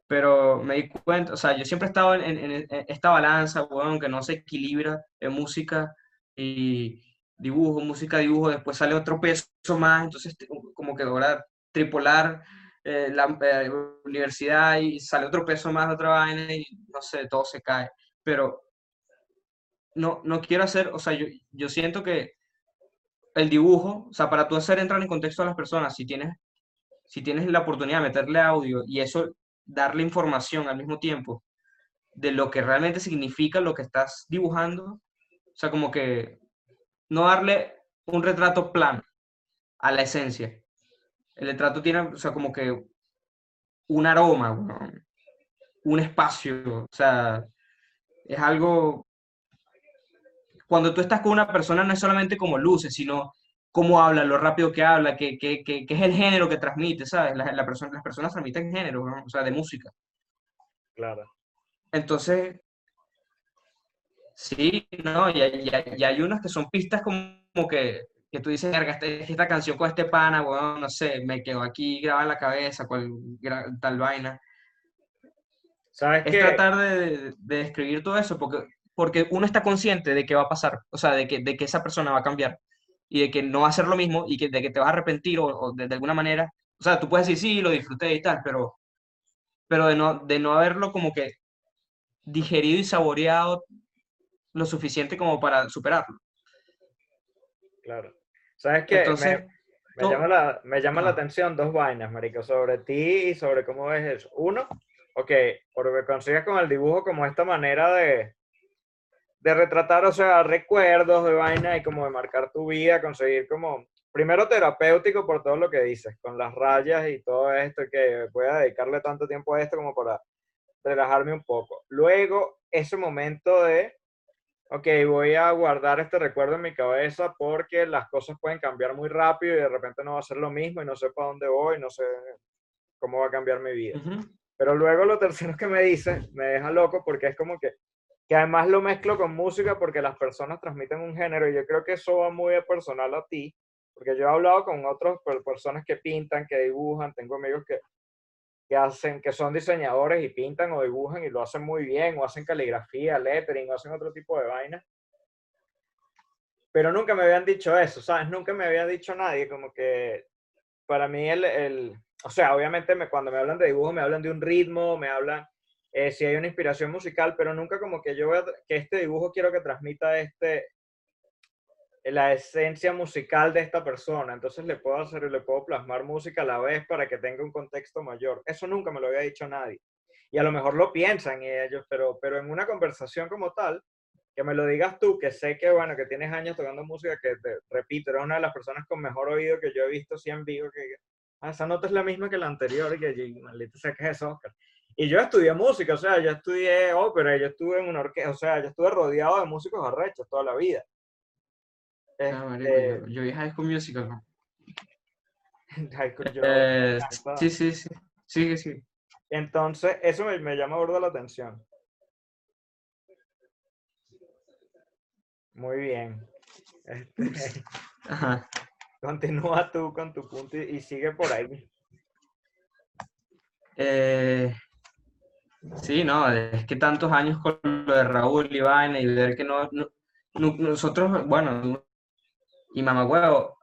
pero me di cuenta, o sea, yo siempre he estado en, esta balanza, bueno, que no se equilibra en música y dibujo, música, dibujo, después sale otro peso más, entonces como que ahora tripolar eh, la eh, universidad y sale otro peso más, otra vaina y no sé, todo se cae. Pero no, no quiero hacer, o sea, yo, yo siento que el dibujo, o sea, para tú hacer entrar en contexto a las personas, si tienes, si tienes la oportunidad de meterle audio y eso, darle información al mismo tiempo de lo que realmente significa lo que estás dibujando, o sea, como que no darle un retrato plano a la esencia. El retrato tiene, o sea, como que un aroma, un espacio, o sea, es algo... Cuando tú estás con una persona no es solamente como luces, sino cómo habla, lo rápido que habla, qué, qué, qué, es el género que transmite, ¿sabes? La, la persona, las personas transmiten género, o sea, de música. Claro. Entonces, sí, no, y, y, hay unas que son pistas como que, que tú dices, este, esta canción con este pana, bueno, no sé, me quedo aquí grabada en la cabeza, cual, tal vaina. ¿Sabes es tratar de, de, escribir todo eso, porque, porque uno está consciente de que va a pasar, o sea, de que, de que esa persona va a cambiar y de que no va a ser lo mismo y que, de que te vas a arrepentir o, de, alguna manera, o sea, tú puedes decir, sí, lo disfruté y tal, pero, pero de, no, de no haberlo como que digerido y saboreado lo suficiente como para superarlo. Claro. ¿Sabes qué? Entonces, me, llama, la, me llama la atención dos vainas, Marico, sobre ti y sobre cómo ves eso. Uno, ok, porque consigues con el dibujo como esta manera de, de retratar, o sea, recuerdos de vaina y como de marcar tu vida, conseguir como, primero terapéutico por todo lo que dices, con las rayas y todo esto, que voy a dedicarle tanto tiempo a esto como para relajarme un poco. Luego, ese momento de, ok, voy a guardar este recuerdo en mi cabeza porque las cosas pueden cambiar muy rápido y de repente no va a ser lo mismo y no sé para dónde voy, no sé cómo va a cambiar mi vida. Pero luego lo tercero que me dice me deja loco porque es como que, que además lo mezclo con música porque las personas transmiten un género y yo creo que eso va muy personal a ti, porque yo he hablado con otras personas que pintan, que dibujan, tengo amigos que, que hacen, que son diseñadores y pintan o dibujan y lo hacen muy bien, o hacen caligrafía, lettering, o hacen otro tipo de vainas. Pero nunca me habían dicho eso, ¿sabes? Nunca me había dicho nadie, como que para mí el, el o sea, obviamente me, cuando me hablan de dibujo me hablan de un ritmo, me hablan eh, si hay una inspiración musical, pero nunca como que yo veo que este dibujo quiero que transmita este, la esencia musical de esta persona. Entonces le puedo hacer, le puedo plasmar música a la vez para que tenga un contexto mayor. Eso nunca me lo había dicho nadie. Y a lo mejor lo piensan ellos, pero, pero en una conversación como tal, que me lo digas tú, que sé que, bueno, que tienes años tocando música, que te repito, eres una de las personas con mejor oído que yo he visto sí en vivo, que Ah, esa nota es la misma que la anterior, y que maldito sea que es Oscar. Y yo estudié música, o sea, yo estudié ópera, yo estuve en una orquesta, o sea, yo estuve rodeado de músicos arrechos toda la vida. Ah, este, yo, vi High School Musical, ¿no? Eh, sí, sí, sí, sí, sí. Entonces, eso me, me llama gordo la atención. Muy bien. Este, Ajá. Continúa tú con tu punto y, sigue por ahí. Eh, sí, no, es que tantos años con lo de Raúl y Vaina y ver que no, nosotros, bueno, y mamá huevo,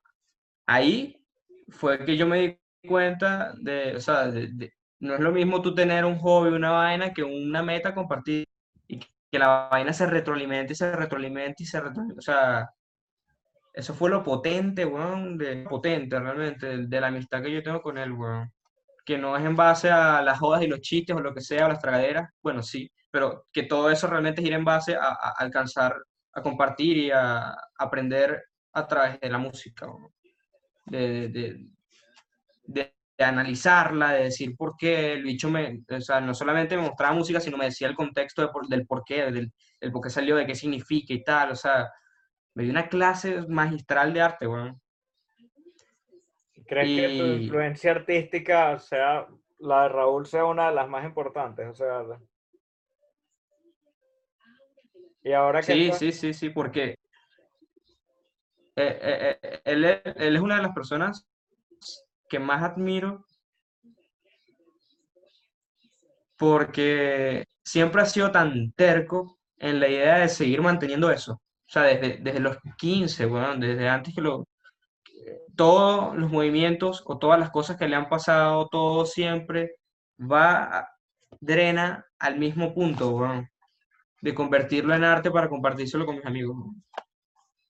ahí fue que yo me di cuenta de, o sea, no es lo mismo tú tener un hobby, una vaina, que una meta compartida y que la vaina se retroalimente y se retroalimente y se retroalimente, o sea, eso fue lo potente, weón, de, potente realmente, de, la amistad que yo tengo con él, weón. Que no es en base a las jodas y los chistes o lo que sea, o las tragaderas, bueno, sí, pero que todo eso realmente gira en base a, alcanzar, a compartir y a, aprender a través de la música, de, de, de, analizarla, de decir por qué el bicho me, o sea, no solamente me mostraba música, sino me decía el contexto del por qué, del, del por qué salió, de qué significa y tal, o sea, me dio una clase magistral de arte, weón. ¿Crees que tu influencia artística, sea, la de Raúl, sea una de las más importantes? O sea, y ahora que sí, sí, sí, sí, porque eh, eh, él, es una de las personas que más admiro porque siempre ha sido tan terco en la idea de seguir manteniendo eso. O sea, desde, desde los 15, bueno, desde antes que lo... Todos los movimientos o todas las cosas que le han pasado, todo siempre va, drena al mismo punto, de convertirlo en arte para compartírselo con mis amigos.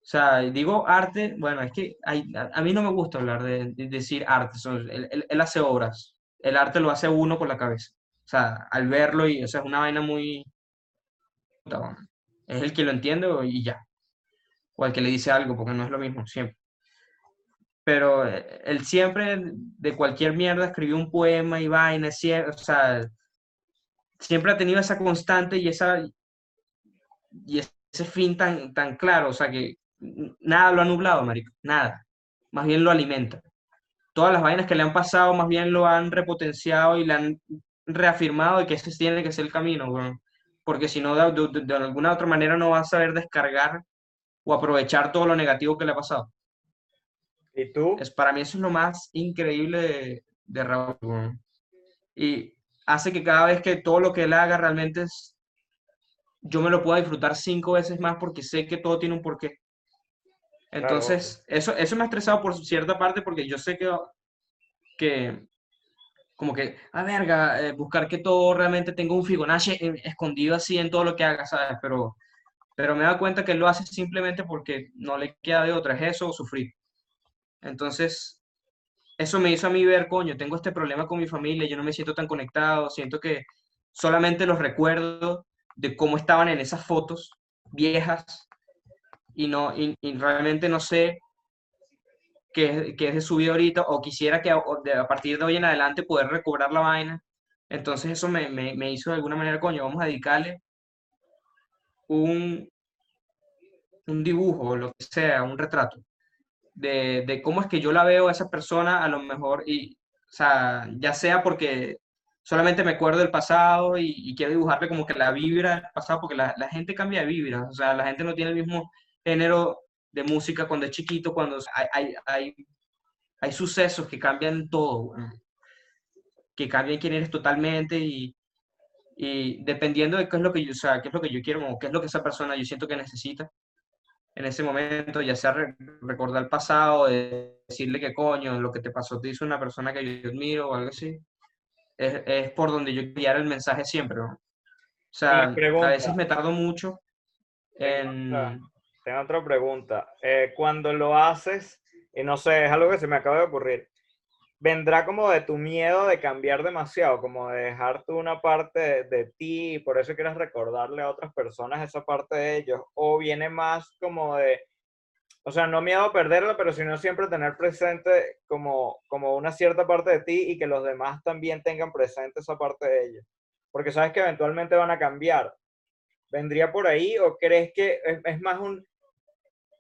O sea, digo arte, bueno, es que a, mí no me gusta hablar de, decir arte, él, él, hace obras, el arte lo hace uno con la cabeza. O sea, al verlo y, o sea, es una vaina muy... Es el que lo entiende y ya o al que le dice algo, porque no es lo mismo siempre. Pero eh, él siempre, de cualquier mierda, escribió un poema y vaina, o sea, siempre ha tenido esa constante y esa, y ese fin tan, tan claro, o sea, que nada lo ha nublado, marico, nada. Más bien lo alimenta. Todas las vainas que le han pasado, más bien lo han repotenciado y le han reafirmado de que ese tiene que ser el camino, porque si no, de, de, alguna otra manera no va a saber descargar o aprovechar todo lo negativo que le ha pasado. ¿Y tú? Es, para mí eso es lo más increíble de, de Raúl. Y hace que cada vez que todo lo que él haga realmente es, yo me lo pueda disfrutar cinco veces más porque sé que todo tiene un porqué. Entonces, eso, eso me ha estresado por cierta parte porque yo sé que, que como que, a verga, eh, buscar que todo realmente tenga un Fibonacci escondido así en todo lo que haga, ¿sabes? Pero, pero me da cuenta que él lo hace simplemente porque no le queda de otra, es eso o sufrir. Entonces, eso me hizo a mí ver, coño, tengo este problema con mi familia, yo no me siento tan conectado, siento que solamente los recuerdo de cómo estaban en esas fotos viejas y, no, y, realmente no sé qué, qué, es de su vida ahorita o quisiera que a, a, partir de hoy en adelante poder recobrar la vaina. Entonces eso me, me, me hizo de alguna manera, coño, vamos a dedicarle un, un dibujo, lo que sea, un retrato de, de, cómo es que yo la veo a esa persona, a lo mejor, y, o sea, ya sea porque solamente me acuerdo del pasado y, quiero dibujarle como que la vibra del pasado, porque la, la, gente cambia de vibra, o sea, la gente no tiene el mismo género de música cuando es chiquito, cuando hay, hay, hay, hay sucesos que cambian todo, que cambian quién eres totalmente y, y dependiendo de qué es lo que yo, o sea, qué es lo que yo quiero o qué es lo que esa persona yo siento que necesita, en ese momento, ya sea recordar el pasado, decirle que coño, lo que te pasó te hizo una persona que yo admiro o algo así, es, es por donde yo guiar el mensaje siempre, O sea, a veces me tardo mucho en... Tengo otra pregunta. Eh, cuando lo haces, y no sé, es algo que se me acaba de ocurrir, vendrá como de tu miedo de cambiar demasiado, como de dejar tú una parte de, ti y por eso quieres recordarle a otras personas esa parte de ellos, o viene más como de, o sea, no miedo a perderla, pero sino siempre tener presente como, como una cierta parte de ti y que los demás también tengan presente esa parte de ellos, porque sabes que eventualmente van a cambiar. ¿Vendría por ahí o crees que es más un,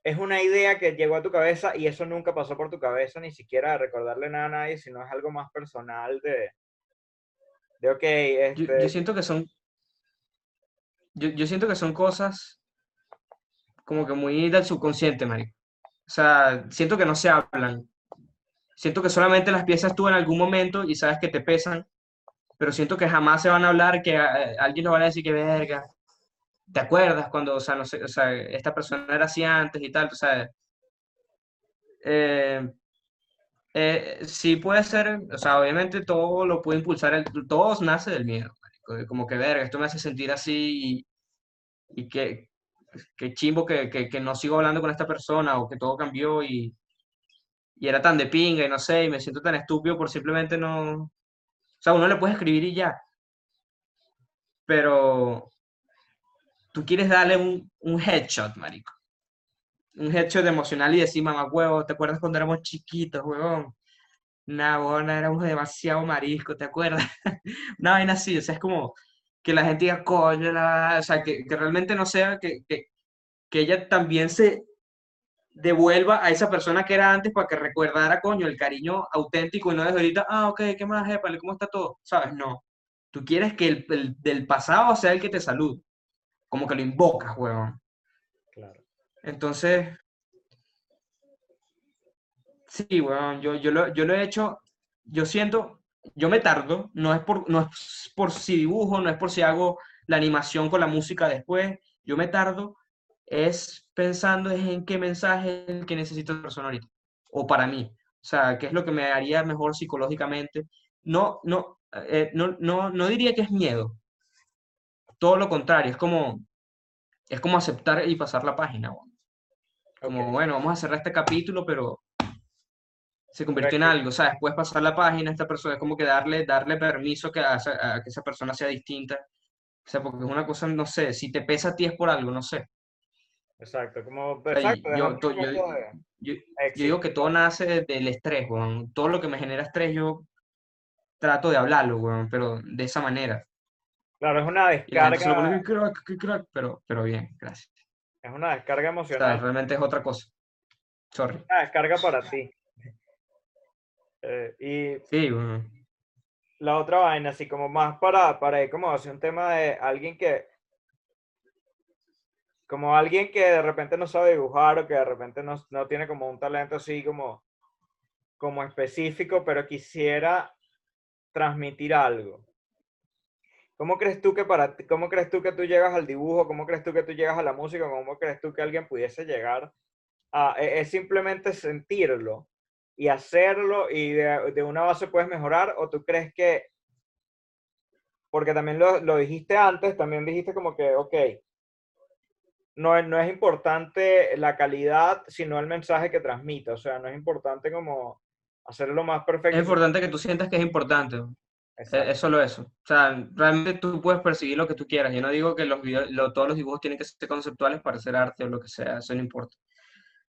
es una idea que llegó a tu cabeza y eso nunca pasó por tu cabeza, ni siquiera recordarle nada a nadie, sino es algo más personal de, de ok. Este... Yo, siento que son, yo, yo, siento que son cosas como que muy del subconsciente, Mari. O sea, siento que no se hablan. Siento que solamente las piezas tú en algún momento y sabes que te pesan, pero siento que jamás se van a hablar, que eh, alguien nos va a decir que verga, ¿te acuerdas cuando, o sea, no sé, o sea, esta persona era así antes y tal? O sea, eh, eh, sí puede ser, o sea, obviamente todo lo puede impulsar, el, todo nace del miedo, como que verga, esto me hace sentir así y, y que, que chimbo que, que, que, no sigo hablando con esta persona o que todo cambió y, y era tan de pinga y no sé, y me siento tan estúpido por simplemente no, o sea, uno le puede escribir y ya, pero tú quieres darle un, un headshot, marico. Un headshot emocional y decir, mamá, huevo, ¿te acuerdas cuando éramos chiquitos, huevón? Nah, huevón, éramos demasiado marisco, ¿te acuerdas? Una vaina así, o sea, es como que la gente diga, coño, o sea, que, que, realmente no sea, que, que, que ella también se devuelva a esa persona que era antes para que recordara, coño, el cariño auténtico y no desde ahorita, ah, ok, ¿qué más, Épale, ¿Cómo está todo? ¿Sabes? No. Tú quieres que el, el, del pasado sea el que te salude como que lo invocas, weón. Claro. Entonces, sí, weón, yo, yo, lo, yo lo he hecho, yo siento, yo me tardo, no es, por, no es por si dibujo, no es por si hago la animación con la música después, yo me tardo, es pensando en qué mensaje es el que necesita la persona ahorita, o para mí, o sea, qué es lo que me haría mejor psicológicamente. No, no, eh, no, no, no diría que es miedo, todo lo contrario, es como, es como aceptar y pasar la página. Como, bueno, vamos a cerrar este capítulo, pero se convirtió en algo, ¿sabes? Puedes pasar la página, esta persona es como que darle, darle permiso que a, que esa persona sea distinta. O sea, porque es una cosa, no sé, si te pesa a ti es por algo, no sé. Exacto, como exacto, yo, yo, digo que todo nace del estrés, Todo lo que me genera estrés yo trato de hablarlo, pero de esa manera. Claro, es una descarga. crack, crack, pero, pero bien, gracias. Es una descarga emocional. realmente es otra cosa. Sorry. Una descarga para ti. Eh, y sí, bueno. La otra vaina, así como más para, para ir como hacer un tema de alguien que, como alguien que de repente no sabe dibujar o que de repente no, no tiene como un talento así como, como específico, pero quisiera transmitir algo. ¿Cómo crees tú que para cómo crees tú que tú llegas al dibujo? ¿Cómo crees tú que tú llegas a la música? ¿Cómo crees tú que alguien pudiese llegar a e, es simplemente sentirlo y hacerlo y de, una base puedes mejorar o tú crees que porque también lo, lo dijiste antes, también dijiste como que, ok, no, no es importante la calidad, sino el mensaje que transmite. O sea, no es importante como hacerlo lo más perfecto. Es importante que tú sientas que es importante. Es solo eso. O sea, realmente tú puedes perseguir lo que tú quieras. Yo no digo que los todos los dibujos tienen que ser conceptuales para hacer arte o lo que sea, eso no importa.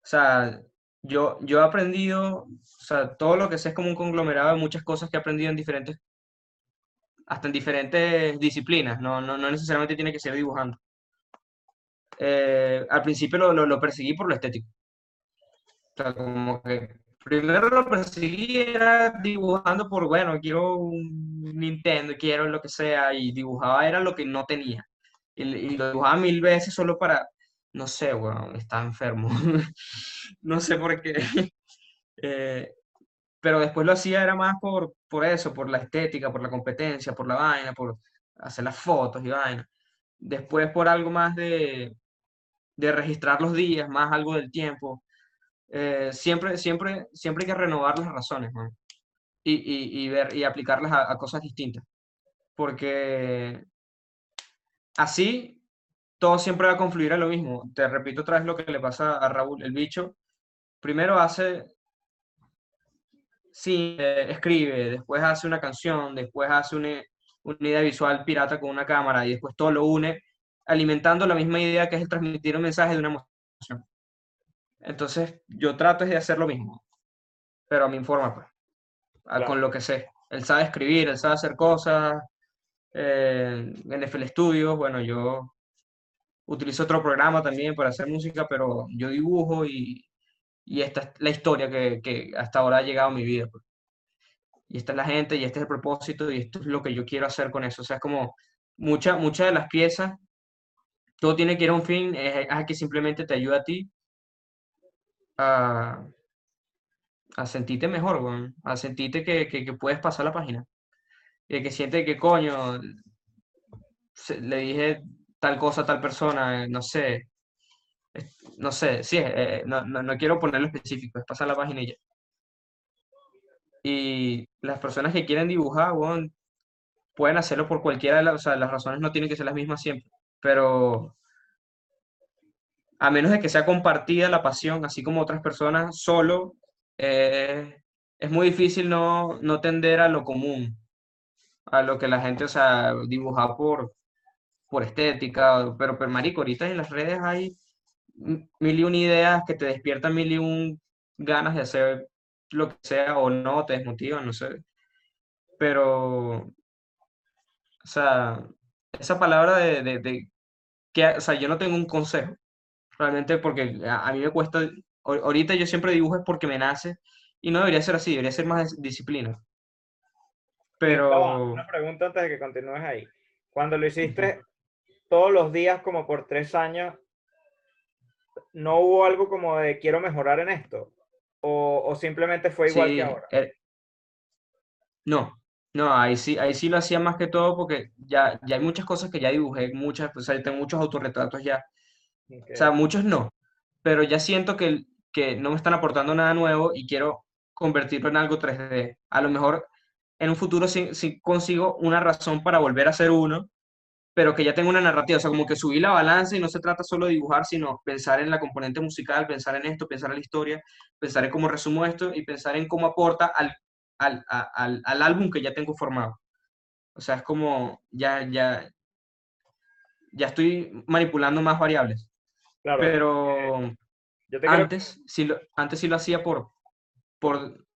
O sea, yo, yo he aprendido, o sea, todo lo que sé es como un conglomerado de muchas cosas que he aprendido en diferentes, hasta en diferentes disciplinas, no, no, no necesariamente tiene que ser dibujando. Eh, al principio lo, lo, lo perseguí por lo estético. O sea, como que primero lo perseguí era dibujando por, bueno, quiero un Nintendo, quiero lo que sea, y dibujaba era lo que no tenía. Y, lo dibujaba mil veces solo para, no sé, bueno, estaba enfermo. no sé por qué. Eh, pero después lo hacía era más por, por eso, por la estética, por la competencia, por la vaina, por hacer las fotos y vaina. Después por algo más de, de registrar los días, más algo del tiempo eh, siempre, siempre, siempre hay que renovar las razones, y, ver, y aplicarlas a, cosas distintas. Porque así todo siempre va a confluir a lo mismo. Te repito otra vez lo que le pasa a Raúl. El bicho primero hace, sí, eh, escribe, después hace una canción, después hace una, una idea visual pirata con una cámara y después todo lo une alimentando la misma idea que es el transmitir un mensaje de una emoción. Entonces, yo trato de hacer lo mismo, pero a mi forma, pues, con lo que sé. Él sabe escribir, él sabe hacer cosas. Eh, en FL Studio, bueno, yo utilizo otro programa también para hacer música, pero yo dibujo y, y esta es la historia que, que, hasta ahora ha llegado a mi vida. Pues. Y esta es la gente, y este es el propósito, y esto es lo que yo quiero hacer con eso. O sea, es como muchas muchas de las piezas, todo tiene que ir a un fin, es, es que simplemente te ayuda a ti a, a sentirte mejor, a sentirte que, que, puedes pasar la página. Y que siente que coño, le dije tal cosa a tal persona, no sé, no sé, sí, eh, no, no, quiero ponerlo específico, es pasar la página y ya. Y las personas que quieren dibujar, pueden hacerlo por cualquiera de las, o sea, las razones no tienen que ser las mismas siempre, pero a menos de que sea compartida la pasión, así como otras personas, solo, eh, es muy difícil no, no tender a lo común, a lo que la gente, o sea, dibuja por, por estética, pero, pero marico, ahorita en las redes hay mil y un ideas que te despiertan mil y un ganas de hacer lo que sea o no, te desmotivan, no sé. Pero, o sea, esa palabra de, de, de que, o sea, yo no tengo un consejo, realmente porque a, mí me cuesta, ahorita yo siempre dibujo es porque me nace y no debería ser así, debería ser más disciplina. Pero... Una pregunta antes de que continúes ahí. Cuando lo hiciste todos los días como por tres años, ¿no hubo algo como de quiero mejorar en esto? ¿O, o simplemente fue igual que ahora? Eh, no, no, ahí sí, ahí sí lo hacía más que todo porque ya, ya hay muchas cosas que ya dibujé, muchas, pues tengo muchos autorretratos ya o sea, muchos no, pero ya siento que, que no me están aportando nada nuevo y quiero convertirlo en algo 3D. A lo mejor en un futuro sí, consigo una razón para volver a ser uno, pero que ya tengo una narrativa, o sea, como que subí la balanza y no se trata solo de dibujar, sino pensar en la componente musical, pensar en esto, pensar en la historia, pensar en cómo resumo esto y pensar en cómo aporta al, al, al, al álbum que ya tengo formado. O sea, es como ya, ya, ya estoy manipulando más variables. Pero eh, antes, sí lo, antes sí lo hacía por, por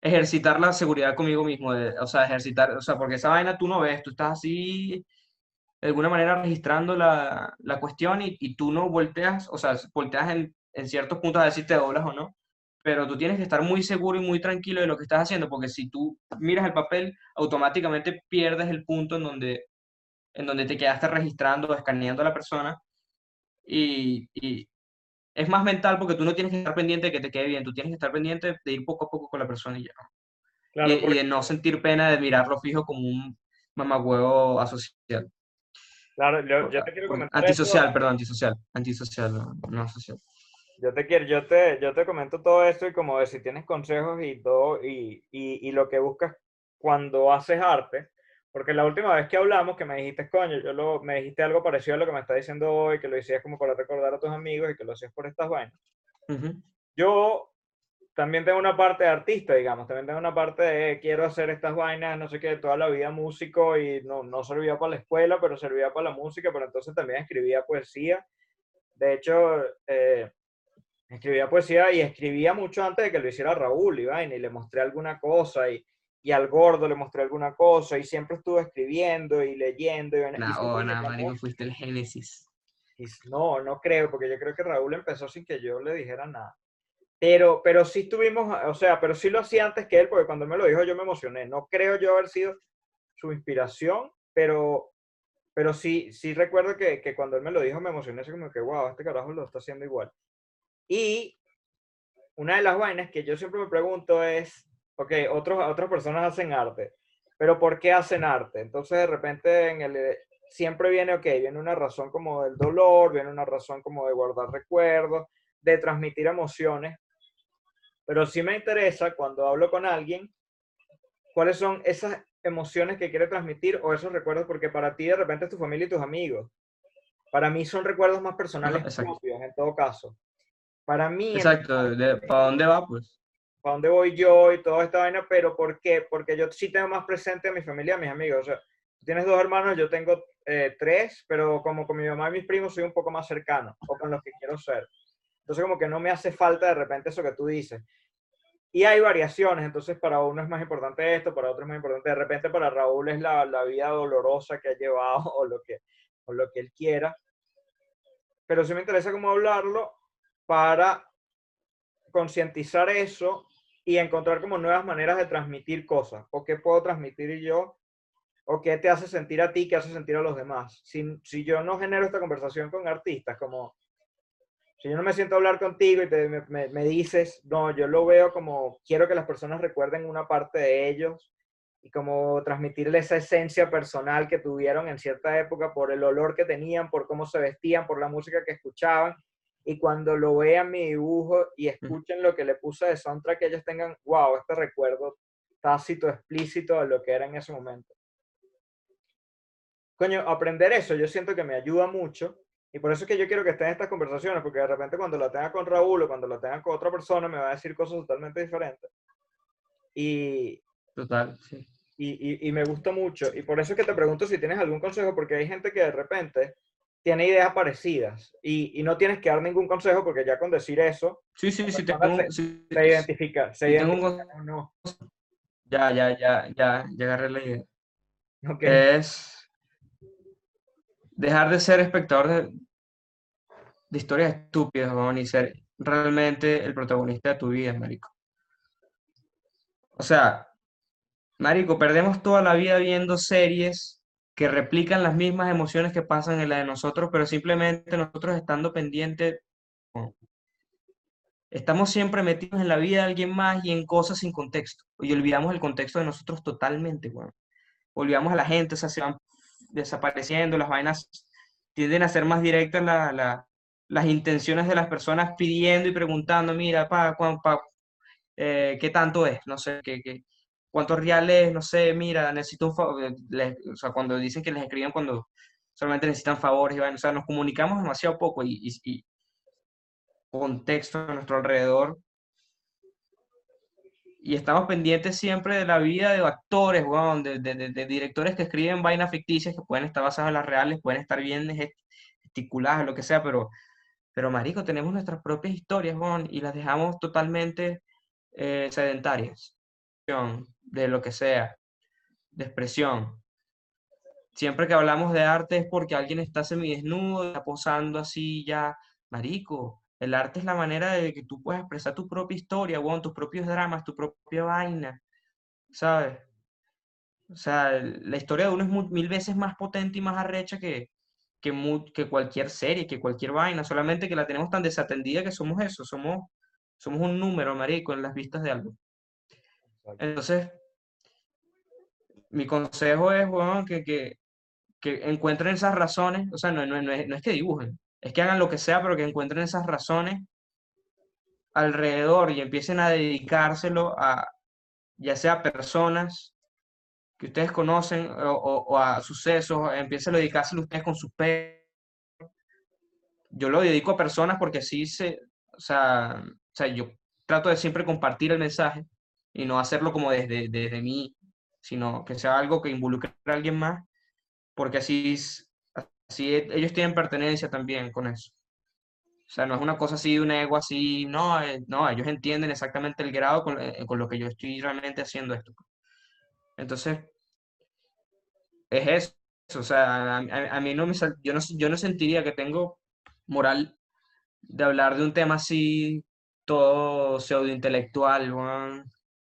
ejercitar la seguridad conmigo mismo, o sea, ejercitar, o sea, porque esa vaina tú no ves, tú estás así, de alguna manera registrando la, la cuestión y, y, tú no volteas, o sea, volteas en, en ciertos puntos a ver si te doblas o no, pero tú tienes que estar muy seguro y muy tranquilo de lo que estás haciendo, porque si tú miras el papel, automáticamente pierdes el punto en donde, en donde te quedaste registrando, escaneando a la persona, y, y, es más mental porque tú no tienes que estar pendiente de que te quede bien, tú tienes que estar pendiente de ir poco a poco con la persona y ya. Claro, y, de no sentir pena de mirarlo fijo como un mamagüevo asocial. Claro, yo, te quiero comentar. Antisocial, perdón, antisocial. Antisocial, no, no social. Yo te quiero, yo te, yo te comento todo esto y como de si tienes consejos y todo, y, y, y, lo que buscas cuando haces arte, porque la última vez que hablamos, que me dijiste, coño, yo lo, me dijiste algo parecido a lo que me está diciendo hoy, que lo hiciste como para recordar a tus amigos y que lo hacías por estas vainas. Yo también tengo una parte de artista, digamos, también tengo una parte de quiero hacer estas vainas, no sé qué, toda la vida músico y no, no servía para la escuela, pero servía para la música, pero entonces también escribía poesía. De hecho, eh, escribía poesía y escribía mucho antes de que lo hiciera Raúl y, y le mostré alguna cosa y, y, al gordo le mostré alguna cosa y siempre estuve escribiendo y leyendo. Y, no, no, fuiste el génesis. no, no creo, porque yo creo que Raúl empezó sin que yo le dijera nada. Pero, pero sí estuvimos, o sea, pero sí lo hacía antes que él, porque cuando me lo dijo yo me emocioné. No creo yo haber sido su inspiración, pero, pero sí, sí recuerdo que, que cuando él me lo dijo me emocioné, así como que, wow, este carajo lo está haciendo igual. Y una de las vainas que yo siempre me pregunto es, ok, otros, otras personas hacen arte, pero ¿por qué hacen arte? Entonces de repente en el, siempre viene, ok, viene una razón como del dolor, viene una razón como de guardar recuerdos, de transmitir emociones, pero sí me interesa cuando hablo con alguien, cuáles son esas emociones que quiere transmitir o esos recuerdos, porque para ti de repente es tu familia y tus amigos. Para mí son recuerdos más personales propios, en todo caso. Para mí... Exacto, ¿para dónde va pues? ¿Para dónde voy yo y toda esta vaina? Pero ¿por qué? Porque yo sí tengo más presente a mi familia, a mis amigos. O sea, tienes dos hermanos, yo tengo eh, tres, pero como con mi mamá y mis primos soy un poco más cercano, o con los que quiero ser. Entonces como que no me hace falta de repente eso que tú dices. Y hay variaciones, entonces para uno es más importante esto, para otro es más importante. De repente para Raúl es la, la vida dolorosa que ha llevado o lo que, o lo que él quiera. Pero sí me interesa cómo hablarlo para concientizar eso y encontrar como nuevas maneras de transmitir cosas. ¿O qué puedo transmitir yo? ¿O qué te hace sentir a ti, qué hace sentir a los demás? Si, si yo no genero esta conversación con artistas, como si yo no me siento a hablar contigo y te, me, me, dices, no, yo lo veo como quiero que las personas recuerden una parte de ellos y como transmitirle esa esencia personal que tuvieron en cierta época por el olor que tenían, por cómo se vestían, por la música que escuchaban y cuando lo vean mi dibujo y escuchen lo que le puse de soundtrack, que ellos tengan, wow, este recuerdo tácito, explícito de lo que era en ese momento. Coño, aprender eso yo siento que me ayuda mucho y por eso es que yo quiero que estén estas conversaciones, porque de repente cuando la tenga con Raúl o cuando la tenga con otra persona me va a decir cosas totalmente diferentes. Y, Total, sí. Y, y, y, me gusta mucho. Y por eso es que te pregunto si tienes algún consejo, porque hay gente que de repente tiene ideas parecidas y, y, no tienes que dar ningún consejo porque ya con decir eso, sí, sí, sí, se, sí, se, identifica. Se identifica un... no. Ya, ya, ya, ya, ya agarré la idea. Okay. Es dejar de ser espectador de, de historias estúpidas, vamos, y ser realmente el protagonista de tu vida, marico. O sea, marico, perdemos toda la vida viendo series que replican las mismas emociones que pasan en la de nosotros, pero simplemente nosotros estando pendientes, estamos siempre metidos en la vida de alguien más y en cosas sin contexto, y olvidamos el contexto de nosotros totalmente, bueno. Olvidamos a la gente, o sea, se van desapareciendo, las vainas tienden a ser más directas las intenciones de las personas pidiendo y preguntando, mira, pa, pa, eh, ¿qué tanto es? No sé, ¿qué, qué, cuántos reales, no sé, mira, necesito un favor, eh, o sea, cuando dicen que les escriben cuando solamente necesitan favores, y o sea, nos comunicamos demasiado poco y, y, contexto a nuestro alrededor. Y estamos pendientes siempre de la vida de actores, de, de, de, directores que escriben vainas ficticias que pueden estar basadas en las reales, pueden estar bien gesticuladas, lo que sea, pero, pero marico, tenemos nuestras propias historias, y las dejamos totalmente eh, sedentarias. De lo que sea, de expresión. Siempre que hablamos de arte es porque alguien está semidesnudo, está posando así ya, marico. El arte es la manera de que tú puedas expresar tu propia historia, bueno, tus propios dramas, tu propia vaina, ¿sabes? O sea, la historia de uno es mil veces más potente y más arrecha que, que, que cualquier serie, que cualquier vaina, solamente que la tenemos tan desatendida que somos eso, somos, somos un número, marico, en las vistas de algo. Entonces, mi consejo es, que, que, encuentren esas razones, o sea, no, no, no, es, no es que dibujen, es que hagan lo que sea, pero que encuentren esas razones alrededor y empiecen a dedicárselo a, ya sea personas que ustedes conocen o, a sucesos, empiecen a dedicárselo ustedes con sus perros. Yo lo dedico a personas porque así se, o sea, o sea, yo trato de siempre compartir el mensaje y no hacerlo como desde, desde mí, sino que sea algo que involucre a alguien más, porque así, así ellos tienen pertenencia también con eso. O sea, no es una cosa así de un ego así, no, eh, no, ellos entienden exactamente el grado con, eh, con, lo que yo estoy realmente haciendo esto. Entonces, es eso. O sea, a, mí no me yo no, yo no sentiría que tengo moral de hablar de un tema así, todo pseudo intelectual,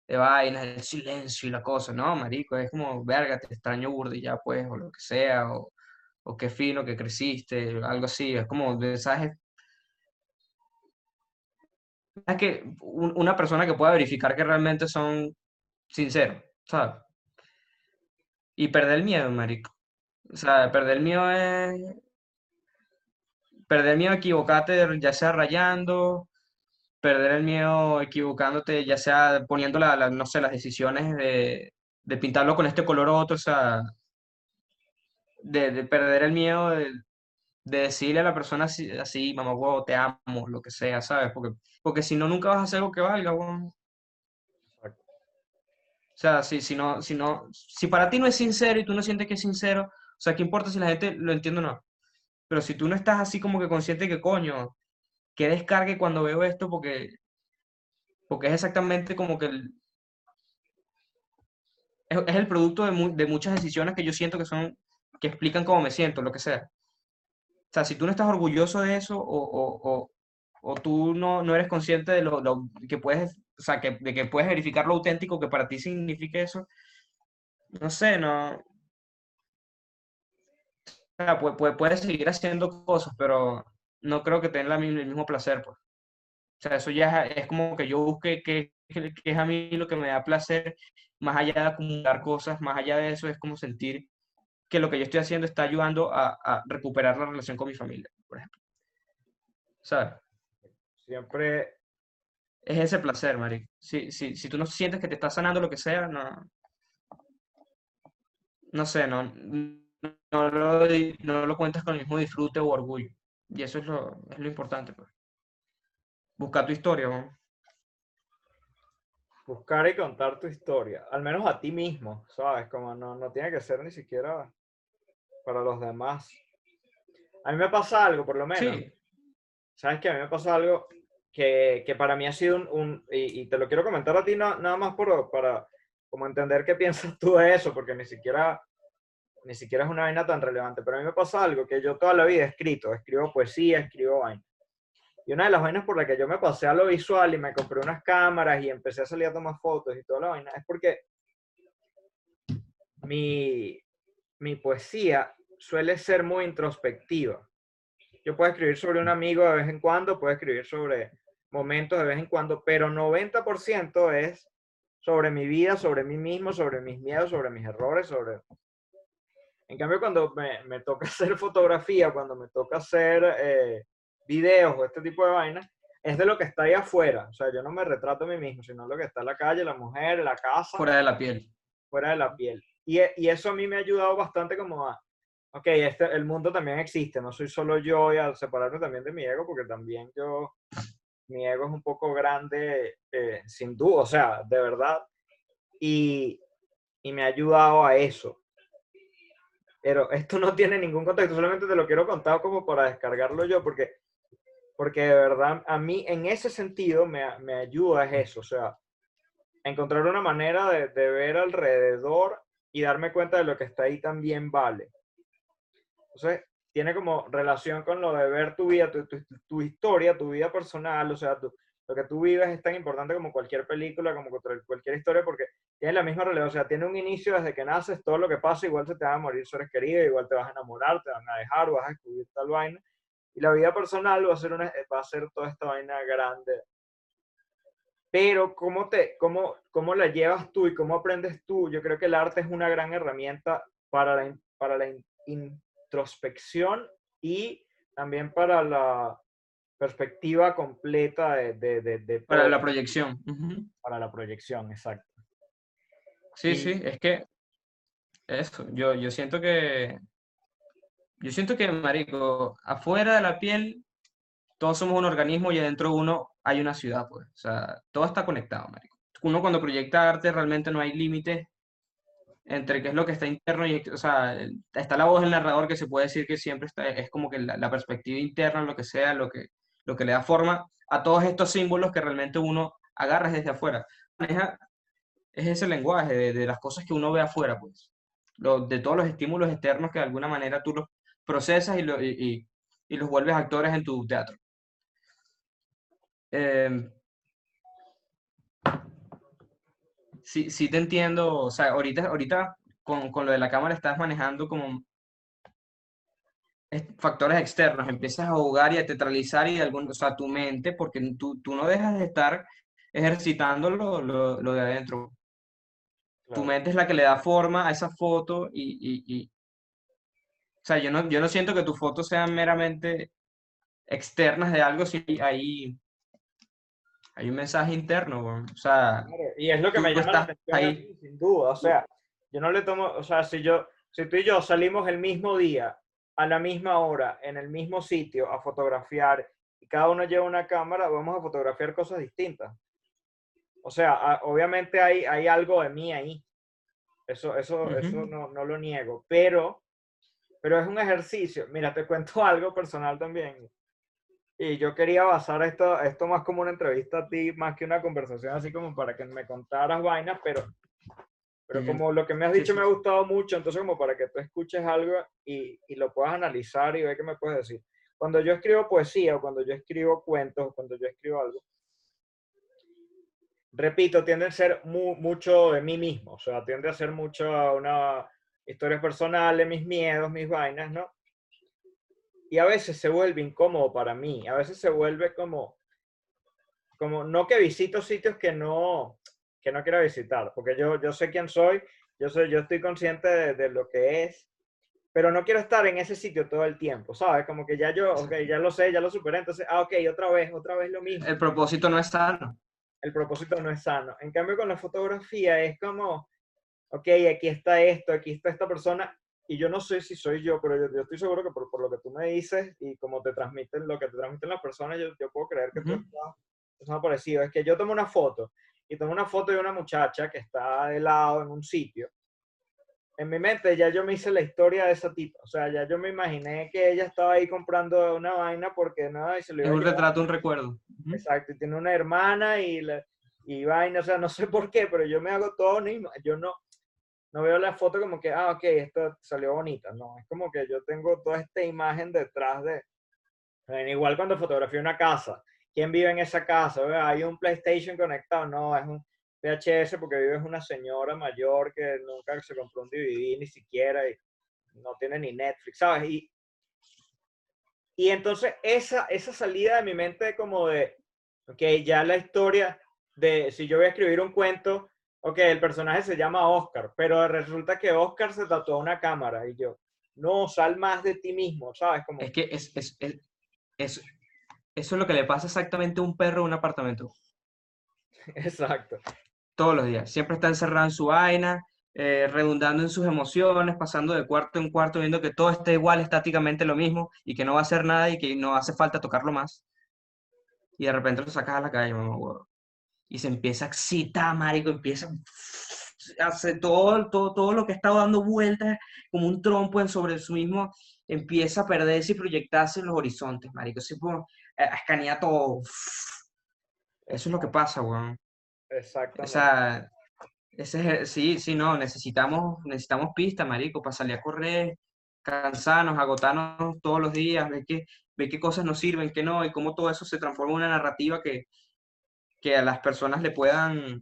de vainas, el silencio y la cosa. No, marico, es como, verga, te extraño burdi ya, pues, o lo que sea, o, o qué fino que creciste, algo así. Es como mensajes es que una persona que pueda verificar que realmente son sinceros, ¿sabes? Y perder el miedo, marico. O sea, perder el miedo es... Perder el miedo a equivocarte, ya sea rayando, perder el miedo equivocándote, ya sea poniendo la, no sé, las decisiones de, de, pintarlo con este color o otro, o sea, de, de perder el miedo de, de, decirle a la persona así, así mamá, huevo, te amo, lo que sea, ¿sabes? Porque, porque si no, nunca vas a hacer algo que valga, huevo. O sea, si, si, no, si, no, si para ti no es sincero y tú no sientes que es sincero, o sea, ¿qué importa si la gente lo entiende o no? Pero si tú no estás así como que consciente que coño, que descargue cuando veo esto porque, porque es exactamente como que el, es, el producto de, de, muchas decisiones que yo siento que son, que explican cómo me siento, lo que sea. O sea, si tú no estás orgulloso de eso o, o, o, tú no, no, eres consciente de lo, lo que puedes o sea, que, de que puedes verificar lo auténtico que para ti significa eso, no sé, no... Puedes puede seguir haciendo cosas, pero no creo que tenga el mismo placer, pues. O sea, eso ya es, como que yo busque qué es a mí lo que me da placer, más allá de acumular cosas, más allá de eso, es como sentir que lo que yo estoy haciendo está ayudando a, a recuperar la relación con mi familia, por ejemplo. ¿Sabes? Siempre es ese placer, Mari. Si, si, si tú no sientes que te está sanando lo que sea, no. No sé, no, no, lo, no lo cuentas con el mismo disfrute o orgullo. Y eso es lo, es lo importante, pues. Buscar tu historia, ¿no? Buscar y contar tu historia, al menos a ti mismo, ¿sabes? Como no, no tiene que ser ni siquiera para los demás. A mí me pasa algo, por lo menos. Sí. ¿Sabes qué? A mí me pasa algo que, que, para mí ha sido un, un y, te lo quiero comentar a ti nada más por, para como entender qué piensas tú de eso, porque ni siquiera, ni siquiera es una vaina tan relevante, pero a mí me pasa algo que yo toda la vida he escrito, escribo poesía, escribo vaina. Y una de las vainas por las que yo me pasé a lo visual y me compré unas cámaras y empecé a salir a tomar fotos y toda la vaina, es porque mi, mi poesía suele ser muy introspectiva. Yo puedo escribir sobre un amigo de vez en cuando, puedo escribir sobre momentos de vez en cuando, pero 90% es sobre mi vida, sobre mí mismo, sobre mis miedos, sobre mis errores, sobre... En cambio, cuando me, me toca hacer fotografía, cuando me toca hacer eh, videos o este tipo de vainas, es de lo que está ahí afuera. O sea, yo no me retrato a mí mismo, sino lo que está en la calle, la mujer, la casa. Fuera de la piel. Fuera de la piel. Y, y eso a mí me ha ayudado bastante como a, ok, este, el mundo también existe, no soy solo yo y al separarme también de mi ego, porque también yo mi ego es un poco grande, eh, sin duda, o sea, de verdad, y, y, me ha ayudado a eso. Pero esto no tiene ningún contexto, solamente te lo quiero contar como para descargarlo yo, porque, porque de verdad a mí en ese sentido me, me ayuda es eso, o sea, encontrar una manera de, de ver alrededor y darme cuenta de lo que está ahí también vale. Entonces, tiene como relación con lo de ver tu vida, tu, tu, tu historia, tu vida personal, o sea, tu, lo que tú vives es tan importante como cualquier película, como cualquier historia, porque tiene la misma relevancia, o sea, tiene un inicio desde que naces, todo lo que pasa, igual se te van a morir seres queridos, igual te vas a enamorar, te van a dejar, vas a descubrir tal vaina, y la vida personal va a ser, una, va a ser toda esta vaina grande. Pero ¿cómo, te, cómo, ¿cómo la llevas tú y cómo aprendes tú? Yo creo que el arte es una gran herramienta para la, para la introspección y también para la, perspectiva completa de... de, de, para la proyección. Para la proyección, exacto. Sí, sí, es que eso, yo, yo siento que, yo siento que, marico, afuera de la piel, todos somos un organismo y adentro de uno hay una ciudad, pues. O sea, todo está conectado, marico. Uno cuando proyecta arte realmente no hay límites entre qué es lo que está interno y, o sea, está la voz del narrador que se puede decir que siempre está, es como que la, la perspectiva interna, lo que sea, lo que, lo que le da forma a todos estos símbolos que realmente uno agarra desde afuera. es ese lenguaje de, las cosas que uno ve afuera, pues. de todos los estímulos externos que de alguna manera tú los procesas y, los vuelves actores en tu teatro. Em, sí, sí te entiendo, o sea, ahorita, ahorita con, con, lo de la cámara estás manejando como factores externos, empiezas a jugar y a teatralizar y algún, o sea, tu mente, porque tú, tú no dejas de estar ejercitando lo, lo, lo de adentro. Tu mente es la que le da forma a esa foto y, y, y, o sea, yo no, yo no siento que tus fotos sean meramente externas de algo, si hay, hay un mensaje interno, o sea... y es lo que me llama la atención, ahí. sin duda, o sea, yo no le tomo, o sea, si yo, si tú y yo salimos el mismo día a la misma hora, en el mismo sitio, a fotografiar, y cada uno lleva una cámara, vamos a fotografiar cosas distintas. O sea, obviamente hay, hay algo de mí ahí. Eso, eso, eso no, no, lo niego. Pero, pero es un ejercicio. Mira, te cuento algo personal también. Y yo quería basar esto, esto más como una entrevista a ti, más que una conversación así como para que me contaras vainas, pero pero como lo que me has dicho me ha gustado mucho, entonces como para que tú escuches algo y, y lo puedas analizar y ver qué me puedes decir. Cuando yo escribo poesía o cuando yo escribo cuentos o cuando yo escribo algo, repito, tiende a ser mucho de mí mismo, o sea, tiende a ser mucho una historias personales, mis miedos, mis vainas, ¿no? Y a veces se vuelve incómodo para mí, a veces se vuelve como, como no que visito sitios que no, que no quiero visitar, porque yo, yo sé quién soy, yo, soy, yo estoy consciente de, lo que es, pero no quiero estar en ese sitio todo el tiempo, ¿sabes? Como que ya yo, ok, ya lo sé, ya lo superé, entonces, ah, ok, otra vez, otra vez lo mismo. El propósito no es sano. El propósito no es sano. En cambio, con la fotografía es como, ok, aquí está esto, aquí está esta persona, y yo no sé si soy yo, pero yo, estoy seguro que por, por, lo que tú me dices y como te transmiten, lo que te transmiten las personas, yo, yo puedo creer que tú estás, parecido. Es que yo tomo una foto y tomo una foto de una muchacha que está de lado en un sitio. En mi mente ya yo me hice la historia de esa tipa. O sea, ya yo me imaginé que ella estaba ahí comprando una vaina porque nada, y se Es un retrato, un recuerdo. Exacto, y tiene una hermana y, y vaina, o sea, no sé por qué, pero yo me hago todo, yo no, no veo la foto como que, ah, ok, esto salió bonita. No, es como que yo tengo toda esta imagen detrás de. Igual cuando fotografío una casa, ¿Quién vive en esa casa? ¿Hay un PlayStation conectado? No, es un VHS porque vive una señora mayor que nunca se compró un DVD ni siquiera y no tiene ni Netflix, ¿sabes? Y, y entonces esa, esa salida de mi mente como de, ok, ya la historia de si yo voy a escribir un cuento, ok, el personaje se llama Oscar, pero resulta que Oscar se tatuó una cámara y yo, no, sal más de ti mismo, ¿sabes? Como... Es que es, es, es, eso es lo que le pasa exactamente a un perro en un apartamento. Exacto. Todos los días. Siempre está encerrado en su vaina, eh, redundando en sus emociones, pasando de cuarto en cuarto, viendo que todo está igual, estáticamente lo mismo, y que no va a hacer nada y que no hace falta tocarlo más. Y de repente lo sacas a la calle, mamá, Y se empieza a excitar, marico, empieza a hacer todo, todo, todo lo que está dando vueltas como un trompo sobre su mismo, empieza a perderse y proyectarse en los horizontes, marico. Así como, escanea todo. Eso es lo que pasa, weón. Exactamente. O sea, ese, sí, sí, no, necesitamos, necesitamos pista, marico, para salir a correr, cansarnos, agotarnos todos los días, ver qué, ver qué cosas nos sirven, qué no, y cómo todo eso se transforma en una narrativa que, que a las personas le puedan,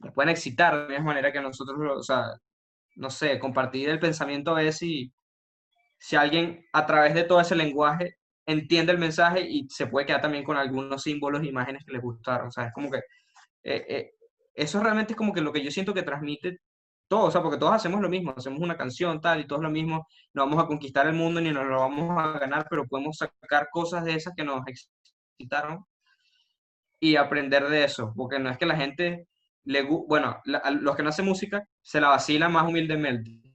le puedan excitar de la misma manera que a nosotros, o sea, no sé, compartir el pensamiento a ver si, si alguien a través de todo ese lenguaje entiende el mensaje y se puede quedar también con algunos símbolos, imágenes que les gustaron, o sea, es como que eh, eh, eso realmente es como que lo que yo siento que transmite todo, o sea, porque todos hacemos lo mismo, hacemos una canción tal y todos lo mismo, no vamos a conquistar el mundo ni nos lo vamos a ganar, pero podemos sacar cosas de esas que nos excitaron y aprender de eso, porque no es que la gente le bueno, los que no hacen música se la vacilan más humildemente,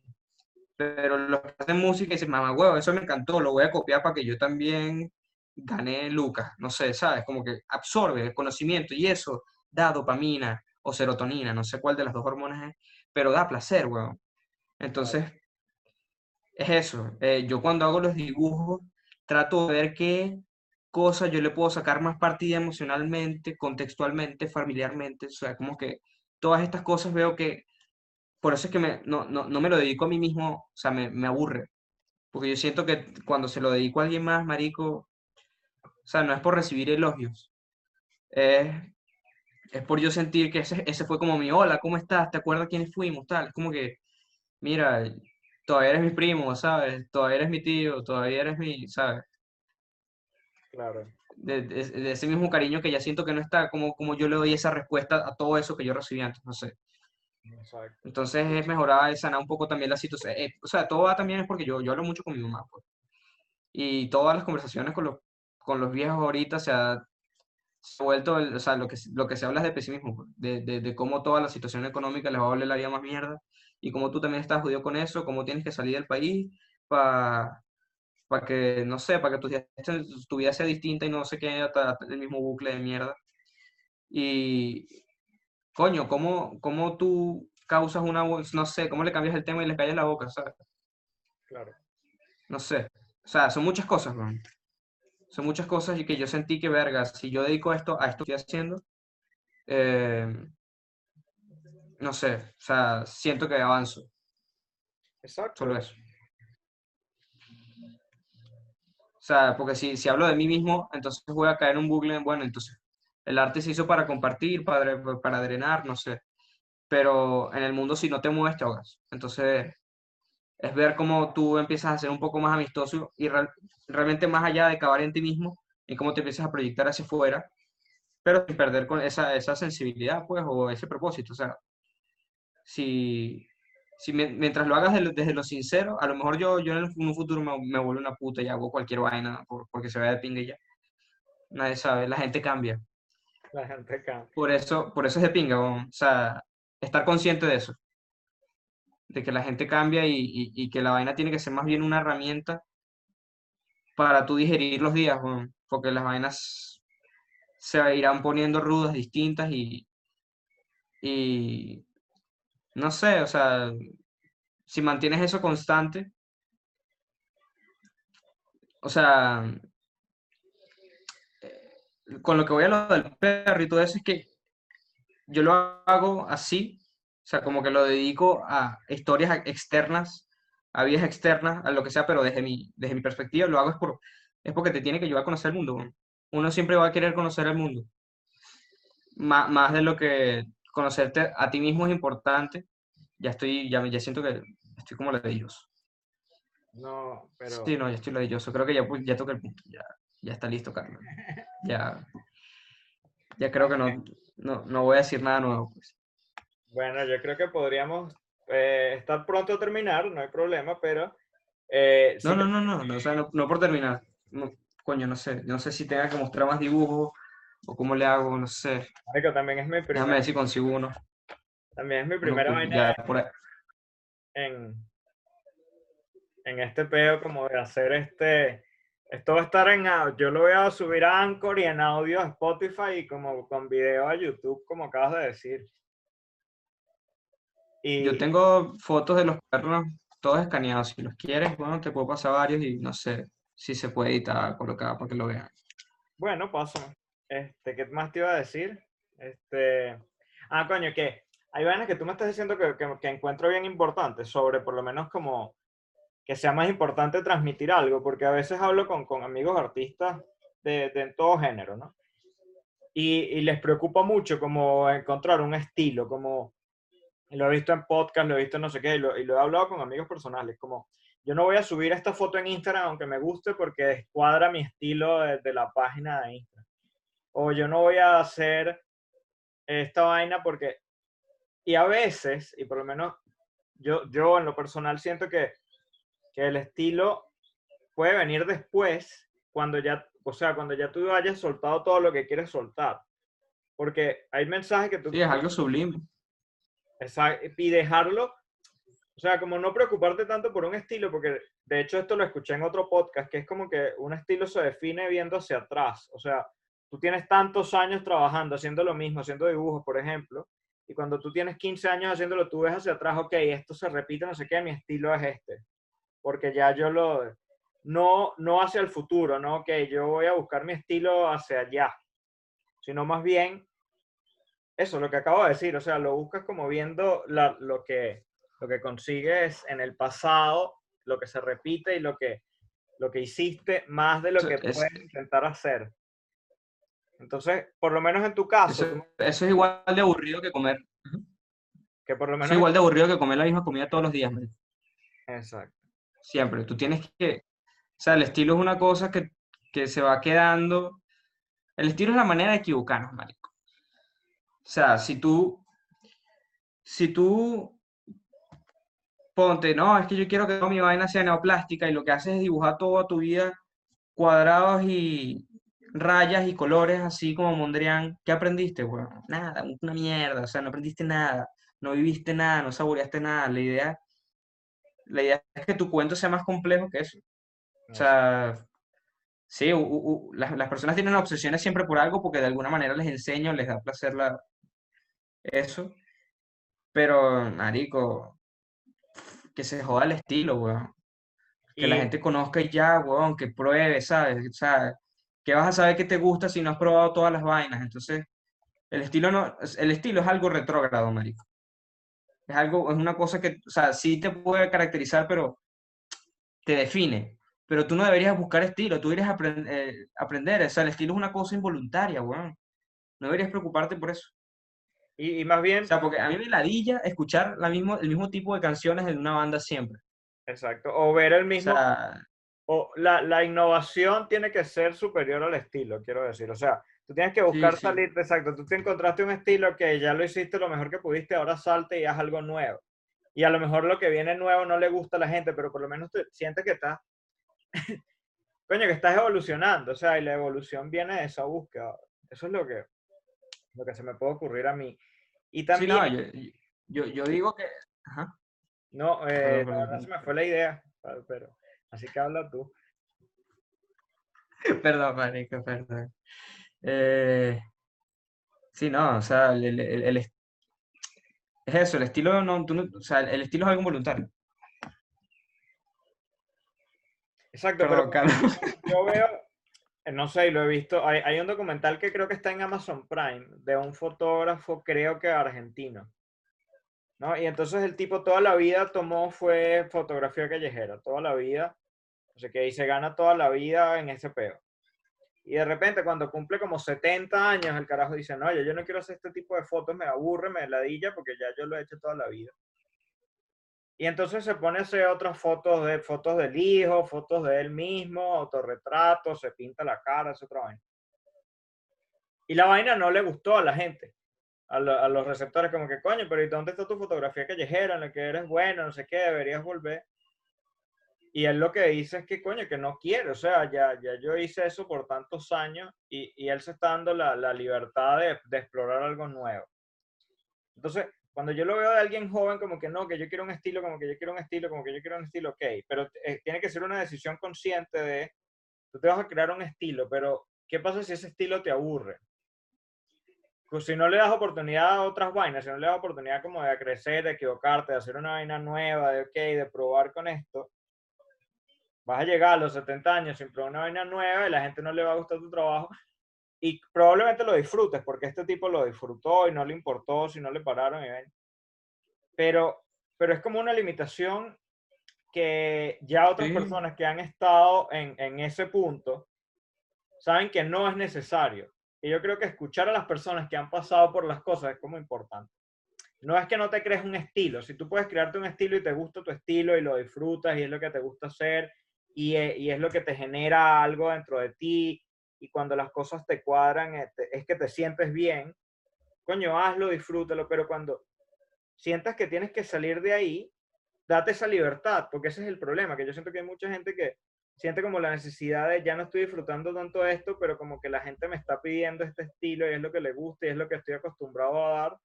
pero los que hacen música dicen, mamá, huevo, eso me encantó, lo voy a copiar para que yo también gane Lucas, no sé, ¿sabes? Como que absorbe el conocimiento y eso da dopamina o serotonina, no sé cuál de las dos hormonas es, pero da placer, weón. Entonces, es eso. Eh, yo cuando hago los dibujos, trato de ver qué cosas yo le puedo sacar más partida emocionalmente, contextualmente, familiarmente. O sea, como que todas estas cosas veo que, por eso es que me, no, no, no, me lo dedico a mí mismo, o sea, me, me aburre. Porque yo siento que cuando se lo dedico a alguien más, marico, o sea, no es por recibir elogios. Es es por yo sentir que ese, ese fue como mi, hola, ¿cómo estás? ¿Te acuerdas quiénes fuimos? Tal, es como que, mira, todavía eres mi primo, ¿sabes? Todavía eres mi tío, todavía eres mi, ¿sabes? Claro. De, de, ese mismo cariño que ya siento que no está, como, como yo le doy esa respuesta a todo eso que yo recibí antes, no sé. Exacto. Entonces es mejorar, sanar un poco también la situación. Eh, o sea, todo va también es porque yo, yo hablo mucho con mi mamá, pues. Y todas las conversaciones con los, con los viejos ahorita, o sea, se ha vuelto, o sea, lo que, lo que se habla es de pesimismo, pues, de, de, de, cómo toda la situación económica les va a volver la vida más mierda y cómo tú también estás jodido con eso, cómo tienes que salir del país para para que, no sé, para que tu, tu, vida sea distinta y no se quede el mismo bucle de mierda. Y, coño, ¿cómo, cómo tú causas una, no sé, cómo le cambias el tema y le callas la boca, ¿sabes? Claro. No sé. O sea, son muchas cosas, man son muchas cosas y que yo sentí que, verga, si yo dedico esto a esto que estoy haciendo, eh, no sé, o sea, siento que avanzo. Exacto. Solo eso. O sea, porque si, si hablo de mí mismo, entonces voy a caer en un bucle, bueno, entonces el arte se hizo para compartir, para, para drenar, no sé. Pero en el mundo si no te mueves, te ahogas. Entonces, es ver cómo tú empiezas a ser un poco más amistoso y realmente más allá de acabar en ti mismo, y cómo te empiezas a proyectar hacia afuera, pero sin perder con esa, esa sensibilidad, pues, o ese propósito. O sea, si, si mientras lo hagas desde lo sincero, a lo mejor yo, yo en un futuro me, me vuelvo una puta y hago cualquier vaina porque se vea de pinga y ya. Nadie sabe, la gente cambia. La gente cambia. Por eso, por eso es de pinga, o sea, estar consciente de eso. De que la gente cambia y, que la vaina tiene que ser más bien una herramienta para tú digerir los días, porque las vainas se irán poniendo rudas, distintas y, y no sé, o sea, si mantienes eso constante, o sea, con lo que voy a lo del perro y todo eso es que yo lo hago así o sea, como que lo dedico a historias externas, a vidas externas, a lo que sea, pero desde mi, desde mi perspectiva lo hago es, por, es porque te tiene que ayudar a conocer el mundo. Uno siempre va a querer conocer el mundo. Más, más de lo que conocerte a ti mismo es importante. Ya estoy, ya, ya siento que estoy como ladilloso. No, pero... Sí, no, ya estoy ladilloso. Creo que ya, ya toqué el punto. Ya, ya está listo, Carlos. Ya, ya creo que no, no, no voy a decir nada nuevo. Pues. Bueno, yo creo que podríamos eh, estar pronto a terminar, no hay problema, pero... Eh, no, no, no, no, no, o sea, no, por terminar. coño, no sé, no sé si tenga que mostrar más dibujos o cómo le hago, no sé. también es mi primera... Déjame ver si consigo uno. También es mi primera pues, vaina en, en este pedo como de hacer este... Esto va a estar en... Yo lo voy a subir a Anchor y en audio a Spotify y como con video a YouTube, como acabas de decir. Yo tengo fotos de los perros todos escaneados. Si los quieres, bueno, te puedo pasar varios y no sé si se puede editar, colocar para que lo vean. Bueno, paso. Este, ¿Qué más te iba a decir? Este, ah, coño, que hay vainas que tú me estás diciendo que, que, encuentro bien importantes sobre por lo menos como que sea más importante transmitir algo, porque a veces hablo con, con amigos artistas de, de, todo género, ¿no? Y, y, les preocupa mucho como encontrar un estilo, como lo he visto en podcast, lo he visto en no sé qué, y lo, y lo he hablado con amigos personales, como yo no voy a subir esta foto en Instagram aunque me guste porque descuadra mi estilo de, de la página de Instagram. O yo no voy a hacer esta vaina porque... Y a veces, y por lo menos yo, yo en lo personal siento que, que el estilo puede venir después, cuando ya, o sea, cuando ya tú hayas soltado todo lo que quieres soltar. Porque hay mensajes que tú... Sí, es algo sublime. Exacto, y dejarlo o sea, como no preocuparte tanto por un estilo, porque de hecho esto lo escuché en otro podcast, que es como que un estilo se define viendo hacia atrás. O sea, tú tienes tantos años trabajando, haciendo lo mismo, haciendo dibujos, por ejemplo, y cuando tú tienes 15 años haciéndolo, tú ves hacia atrás, ok, esto se repite, no sé qué, mi estilo es este. Porque ya yo lo... No, no hacia el futuro, ¿no? Ok, yo voy a buscar mi estilo hacia allá, sino más bien eso, lo que acabo de decir, o sea, lo buscas como viendo la, lo que lo que consigues en el pasado, lo que se repite y lo que, lo que hiciste más de lo que puedes intentar hacer. Entonces, por lo menos en tu caso... Eso, es igual de aburrido que comer. Que por lo menos... es igual de aburrido que comer la misma comida todos los días. Exacto. Siempre. Tú tienes que... O sea, el estilo es una cosa que, que se va quedando... El estilo es la manera de equivocarnos, marico. O sea, si tú... Si tú ponte, no, es que yo quiero que toda mi vaina sea neoplástica y lo que haces es dibujar toda tu vida cuadrados y rayas y colores así como Mondrian. ¿Qué aprendiste? Bueno, nada, una mierda, o sea, no aprendiste nada, no viviste nada, no saboreaste nada. La idea, la idea es que tu cuento sea más complejo que eso. O sea, sí, las, personas tienen obsesiones siempre por algo porque de alguna manera les enseño, les da placer la, eso. Pero, marico, que se joda el estilo, weón. Que la gente conozca ya, weón, que pruebe, ¿sabes? O sea, que vas a saber que te gusta si no has probado todas las vainas. Entonces, el estilo no, el estilo es algo retrógrado, marico. Es algo, es una cosa que, o sea, sí te puede caracterizar, pero te define. Pero tú no deberías buscar estilo, tú deberías eh, aprender. O sea, el estilo es una cosa involuntaria, weón. No deberías preocuparte por eso. Y, más bien... O sea, porque a mí me ladilla escuchar la mismo, el mismo tipo de canciones de una banda siempre. Exacto. O ver el mismo... O, la, la, innovación tiene que ser superior al estilo, quiero decir. O sea, tú tienes que buscar salir, exacto, tú te encontraste un estilo que ya lo hiciste lo mejor que pudiste, ahora salte y haz algo nuevo. Y a lo mejor lo que viene nuevo no le gusta a la gente, pero por lo menos te sientes que estás, coño, que estás evolucionando, o sea, y la evolución viene de esa búsqueda. Eso es lo que, lo que se me puede ocurrir a mí. Y también... Sí, no, yo, yo, digo que... Ajá. No, eh, no se me fue la idea, pero así que habla tú. perdón, marico, perdón. Eh, sí, no, o sea, el, el, es eso, el estilo no, tú no, o sea, el estilo es algo voluntario. Exacto, pero, yo veo, eh, no sé, lo he visto. Hay, un documental que creo que está en Amazon Prime de un fotógrafo, creo que argentino. ¿no? Y entonces el tipo toda la vida tomó, fue fotografía callejera, toda la vida. O sea que ahí se gana toda la vida en ese peo. Y de repente cuando cumple como 70 años, el carajo dice, no, yo no quiero hacer este tipo de fotos, me aburre, me ladilla, porque ya yo lo he hecho toda la vida. Y entonces se pone a hacer otras fotos de fotos del hijo, fotos de él mismo, autorretratos, se pinta la cara, es otra vaina. Y la vaina no le gustó a la gente, a, los receptores, como que coño, pero ¿y dónde está tu fotografía callejera en la que eres bueno, no sé qué, deberías volver? Y él lo que dice es que coño, que no quiere, o sea, ya, ya yo hice eso por tantos años y, y él se está dando la, la libertad de, de explorar algo nuevo. Entonces, cuando yo lo veo de alguien joven, como que no, que yo quiero un estilo, como que yo quiero un estilo, como que yo quiero un estilo, ok, pero eh, tiene que ser una decisión consciente de, tú te vas a crear un estilo, pero ¿qué pasa si ese estilo te aburre? Pues si no le das oportunidad a otras vainas, si no le das oportunidad como de crecer, de equivocarte, de hacer una vaina nueva, de ok, de probar con esto, vas a llegar a los 70 años sin probar una vaina nueva y la gente no le va a gustar tu trabajo y probablemente lo disfrutes, porque este tipo lo disfrutó y no le importó si no le pararon. Pero, pero es como una limitación que ya otras personas que han estado en, en ese punto saben que no es necesario. Y yo creo que escuchar a las personas que han pasado por las cosas es como importante. No es que no te crees un estilo, si tú puedes crearte un estilo y te gusta tu estilo y lo disfrutas y es lo que te gusta hacer y, e, y es lo que te genera algo dentro de ti y cuando las cosas te cuadran eh, es que te sientes bien, coño, hazlo, disfrútalo, pero cuando sientas que tienes que salir de ahí, date esa libertad, porque ese es el problema, que yo siento que hay mucha gente que siente como la necesidad de ya no estoy disfrutando tanto esto, pero como que la gente me está pidiendo este estilo y es lo que le gusta y es lo que estoy acostumbrado a dar,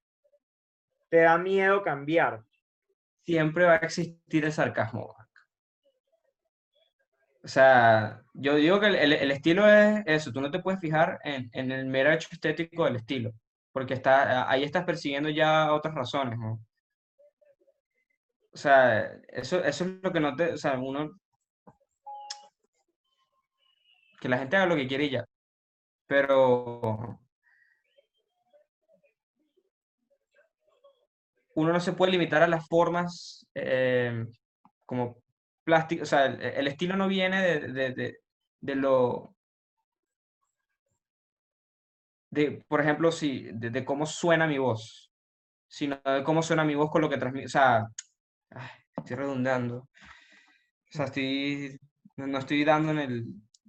te da miedo cambiar. Siempre va a existir el sarcasmo. O sea, yo digo que el, el, estilo es eso, tú no te puedes fijar en, en, el mero hecho estético del estilo, porque está, ahí estás persiguiendo ya otras razones. O sea, eso, eso es lo que no te, o sea, uno, que la gente haga lo que quiere ya, pero uno no se puede limitar a las formas eh, como plástico, o sea, el, estilo no viene de, lo, de, por ejemplo, si, de, cómo suena mi voz, sino de cómo suena mi voz con lo que transmite, o sea, estoy redundando, o sea, estoy, no estoy dando en, el,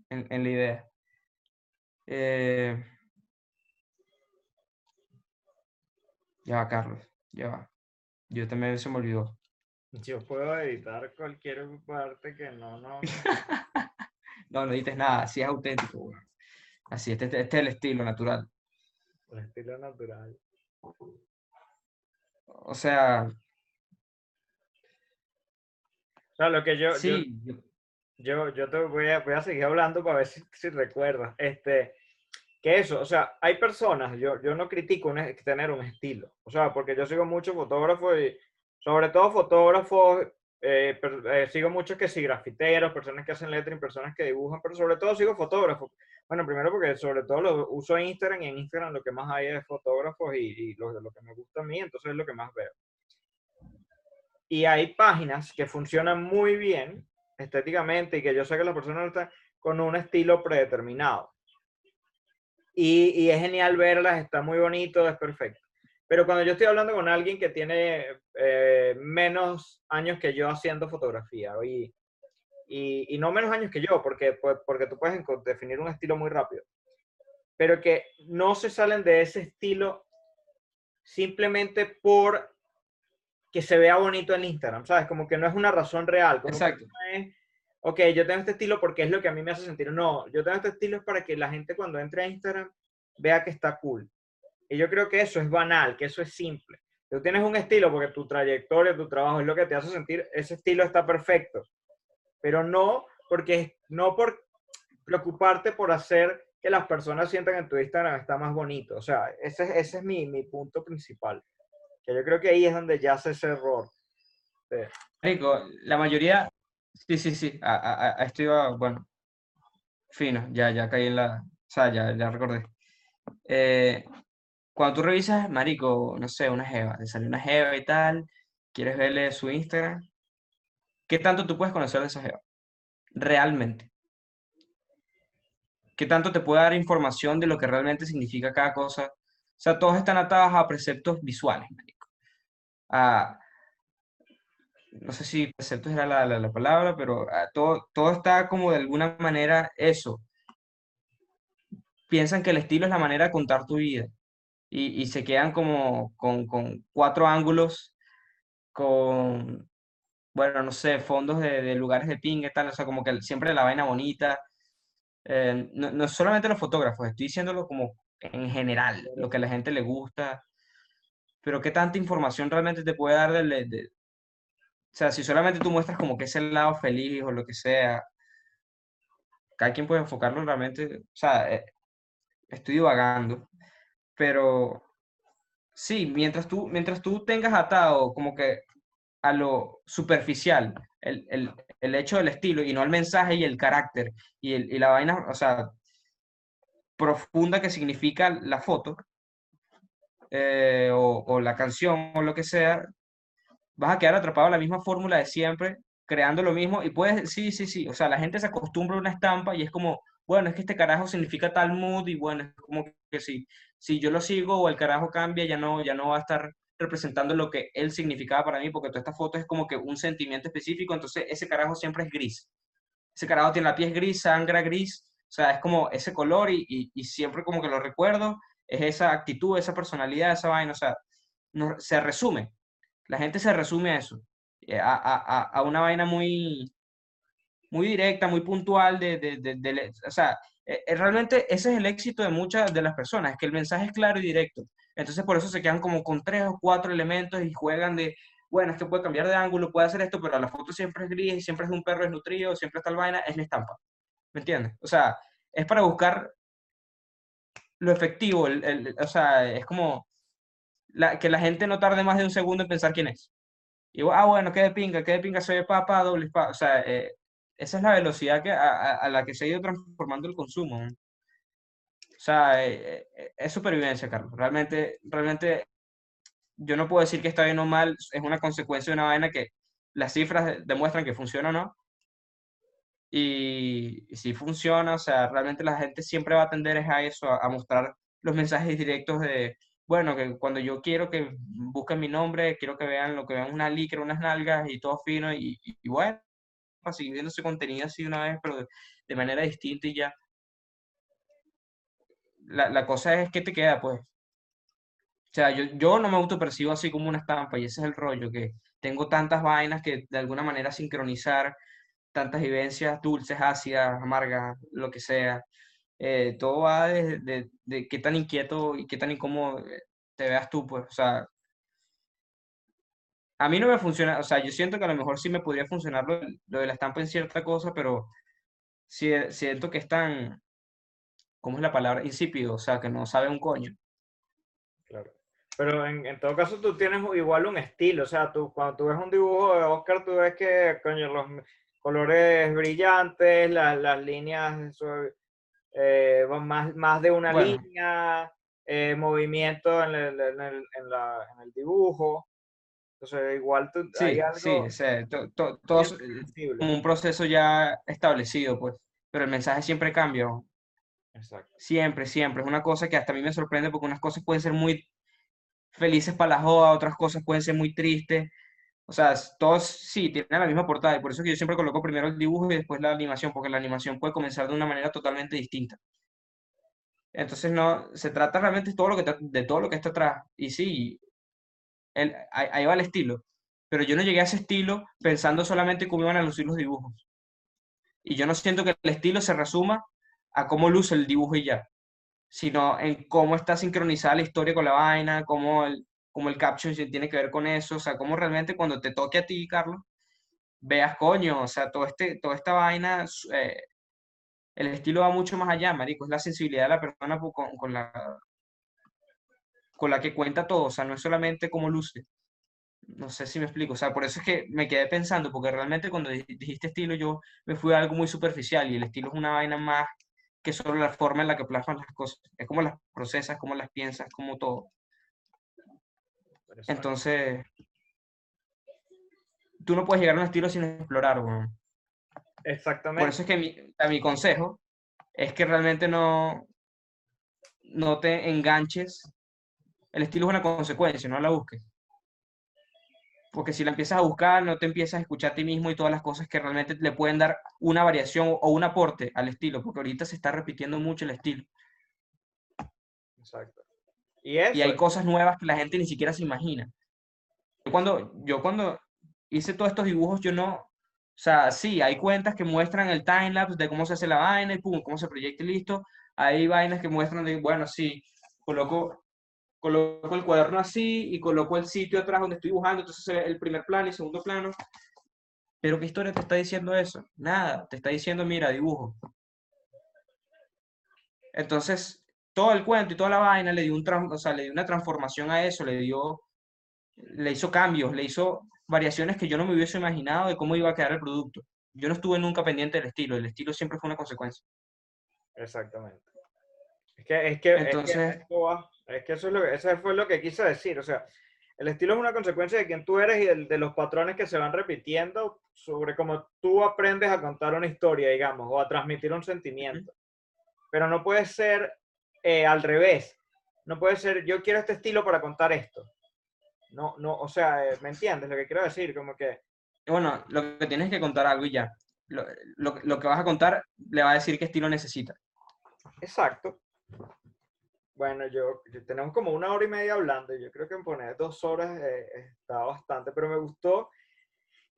en, la idea. Eh, ya va, Carlos, ya va. Yo también se me olvidó. Yo puedo editar cualquier parte que no, no. no, no edites nada, así es auténtico, Así, este, este, es el estilo natural. El estilo natural. O sea. O sea, lo que yo. Sí. Yo, yo, te voy a, voy a seguir hablando para ver si, si recuerdas. Este, que eso, o sea, hay personas, yo, yo no critico tener un estilo. O sea, porque yo sigo muchos fotógrafos y sobre todo fotógrafos, eh, eh, sigo muchos que sí, grafiteros, personas que hacen lettering, personas que dibujan, pero sobre todo sigo fotógrafos. Bueno, primero porque sobre todo lo uso Instagram y en Instagram lo que más hay es fotógrafos y, lo, lo que me gusta a mí, entonces es lo que más veo. Y hay páginas que funcionan muy bien estéticamente y que yo sé que las personas están con un estilo predeterminado. Y, y, es genial verlas, está muy bonito, es perfecto. Pero cuando yo estoy hablando con alguien que tiene eh, menos años que yo haciendo fotografía, y, y, no menos años que yo, porque, pues, porque tú puedes definir un estilo muy rápido, pero que no se salen de ese estilo simplemente por que se vea bonito en Instagram, ¿sabes? Como que no es una razón real. Exacto. ok, yo tengo este estilo porque es lo que a mí me hace sentir. No, yo tengo este estilo es para que la gente cuando entre a Instagram vea que está cool. Y yo creo que eso es banal, que eso es simple. Tú tienes un estilo porque tu trayectoria, tu trabajo es lo que te hace sentir, ese estilo está perfecto. Pero no porque no por preocuparte por hacer que las personas sientan que tu Instagram está más bonito. O sea, ese, ese es mi, mi punto principal. Que yo creo que ahí es donde ya hace ese error. Rico, la mayoría, sí, sí, sí, estoy, bueno, fino, ya, ya caí en la, o sea, ya, ya recordé. Eh, cuando tú revisas, marico, no sé, una jeva, te sale una jeva y tal, quieres verle su Instagram, ¿qué tanto tú puedes conocer de esa jeva? Realmente. ¿Qué tanto te puede dar información de lo que realmente significa cada cosa? O sea, todos están atados a preceptos visuales, marico. no sé si preceptos era la, la, palabra, pero todo, todo está como de alguna manera eso. Piensan que el estilo es la manera de contar tu vida y, se quedan como con, cuatro ángulos, con, bueno, no sé, fondos de, lugares de ping y tal, o sea, como que siempre la vaina bonita. Eh, no, no solamente los fotógrafos, estoy diciéndolo como en general, lo que a la gente le gusta, pero qué tanta información realmente te puede dar de, de, o sea, si solamente tú muestras como que es el lado feliz o lo que sea, cada quien puede enfocarlo realmente, o sea, eh, estoy divagando, pero sí, mientras tú, mientras tú tengas atado como que a lo superficial el, el, el hecho del estilo y no al mensaje y el carácter y, el, y la vaina, o sea, profunda que significa la foto eh, o, o, la canción o lo que sea, vas a quedar atrapado en la misma fórmula de siempre, creando lo mismo y puedes, sí, sí, sí, o sea, la gente se acostumbra a una estampa y es como, bueno, es que este carajo significa tal mood y bueno, es como que si, si yo lo sigo o el carajo cambia, ya no, ya no va a estar representando lo que él significaba para mí, porque toda esta foto es como que un sentimiento específico, entonces ese carajo siempre es gris. Ese carajo tiene la piel gris, sangra gris, o sea, es como ese color y, y, siempre como que lo recuerdo, es esa actitud, esa personalidad, esa vaina, o sea, no, se resume. La gente se resume a eso, eh, a, a, a una vaina muy, muy directa, muy puntual, de, de, de, o sea, eh, eh, realmente ese es el éxito de muchas de las personas, que el mensaje es claro y directo. Entonces por eso se quedan como con tres o cuatro elementos y juegan de, bueno, es que puede cambiar de ángulo, puede hacer esto, pero la foto siempre es gris, siempre es de un perro desnutrido, siempre está el vaina, es la estampa. ¿Me entiendes? O sea, es para buscar lo efectivo, el, o sea, es como que la gente no tarde más de un segundo en pensar quién es. Y, ah, bueno, qué de pinga, qué de pinga, soy papa, doble O sea, eh, esa es la velocidad que, a, la que se ha ido transformando el consumo. O sea, eh, eh, es supervivencia, Carlos. Realmente, realmente, yo no puedo decir que está bien o mal, es una consecuencia de una vaina que las cifras demuestran que funciona o no. Y, si funciona, o sea, realmente la gente siempre va a tender a eso, a, mostrar los mensajes directos de, bueno, que cuando yo quiero que busquen mi nombre, quiero que vean lo que vean una licra, unas nalgas y todo fino, y, y bueno, para seguir viendo contenido así una vez, pero de, manera distinta y ya. La, la, cosa es que te queda, pues. O sea, yo, yo no me autopercibo así como una estampa y ese es el rollo, que tengo tantas vainas que de alguna manera sincronizar, tantas vivencias dulces, ácidas, amargas, lo que sea. Eh, todo va de, de, de, qué tan inquieto y qué tan incómodo eh, te veas tú, pues. O sea, a mí no me funciona, o sea, yo siento que a lo mejor sí me podría funcionar lo, de la estampa en cierta cosa, pero siento que es tan, ¿cómo es la palabra? Insípido, o sea, que no sabe un coño. Claro. Pero en, todo caso tú tienes igual un estilo, o sea, tú cuando tú ves un dibujo de Oscar, tú ves que, coño, los colores brillantes, las, líneas eh, más, más de una línea, eh, movimiento en el, en el dibujo. Entonces, igual tú, sí, hay algo Sí, sí, todo es como un proceso ya establecido, pues, pero el mensaje siempre cambia. Exacto. Siempre, siempre. Es una cosa que hasta a mí me sorprende porque unas cosas pueden ser muy felices para la joda, otras cosas pueden ser muy tristes. O sea, todos sí tienen la misma portada y por eso que yo siempre coloco primero el dibujo y después la animación, porque la animación puede comenzar de una manera totalmente distinta. Entonces, no, se trata realmente todo lo que, de todo lo que está atrás. Y sí, ahí, va el estilo. Pero yo no llegué a ese estilo pensando solamente cómo iban a lucir los dibujos. Y yo no siento que el estilo se resuma a cómo luce el dibujo y ya, sino en cómo está sincronizada la historia con la vaina, cómo el, cómo el caption tiene que ver con eso, o sea, cómo realmente cuando te toque a ti, Carlos, veas, coño, o sea, todo este, toda esta vaina, eh, el estilo va mucho más allá, marico, es la sensibilidad de la persona con, con la, con la que cuenta todo, o sea, no es solamente cómo luce. No sé si me explico, o sea, por eso es que me quedé pensando, porque realmente cuando dijiste estilo yo me fui a algo muy superficial y el estilo es una vaina más que solo la forma en la que plasman las cosas. Es como las procesas, como las piensas, como todo. Entonces, tú no puedes llegar a un estilo sin explorar, Exactamente. Por eso es que mi, a mi consejo es que realmente no, no te enganches el estilo es una consecuencia, no la busques. Porque si la empiezas a buscar, no te empiezas a escuchar a ti mismo y todas las cosas que realmente le pueden dar una variación o un aporte al estilo, porque ahorita se está repitiendo mucho el estilo. Exacto. Y, hay cosas nuevas que la gente ni siquiera se imagina. Yo cuando, yo cuando hice todos estos dibujos, yo no, o sea, sí, hay cuentas que muestran el timelapse de cómo se hace la vaina y pum, cómo se proyecta y listo. Hay vainas que muestran de, bueno, sí, coloco coloco el cuaderno así y coloco el sitio atrás donde estoy dibujando, entonces se ve el primer plano y segundo plano. Pero ¿qué historia te está diciendo eso? Nada, te está diciendo, mira, dibujo. Entonces, todo el cuento y toda la vaina le dio, un o sea, le dio una transformación a eso, le dio, le hizo cambios, le hizo variaciones que yo no me hubiese imaginado de cómo iba a quedar el producto. Yo no estuve nunca pendiente del estilo, el estilo siempre fue una consecuencia. Exactamente. Es que, es que, Entonces, es que, eso, es lo eso fue lo que quise decir. O sea, el estilo es una consecuencia de quién tú eres y de, los patrones que se van repitiendo sobre cómo tú aprendes a contar una historia, digamos, o a transmitir un sentimiento. Pero no puede ser eh, al revés. No puede ser, yo quiero este estilo para contar esto. No, no, o sea, eh, ¿me entiendes lo que quiero decir? Como que... Bueno, lo que tienes que contar algo y ya. Lo, lo que vas a contar le va a decir qué estilo necesita. Exacto. Bueno, yo, tenemos como una hora y media hablando y yo creo que en poner dos horas eh, está bastante, pero me gustó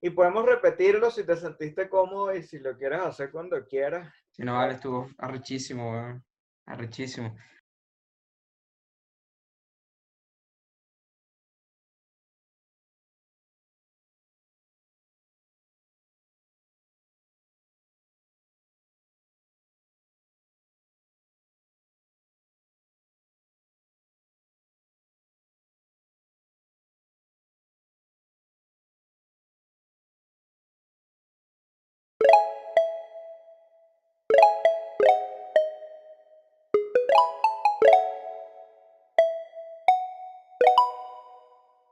y podemos repetirlo si te sentiste cómodo y si lo quieres hacer cuando quieras. Si no, vale, estuvo arrechísimo, arrechísimo.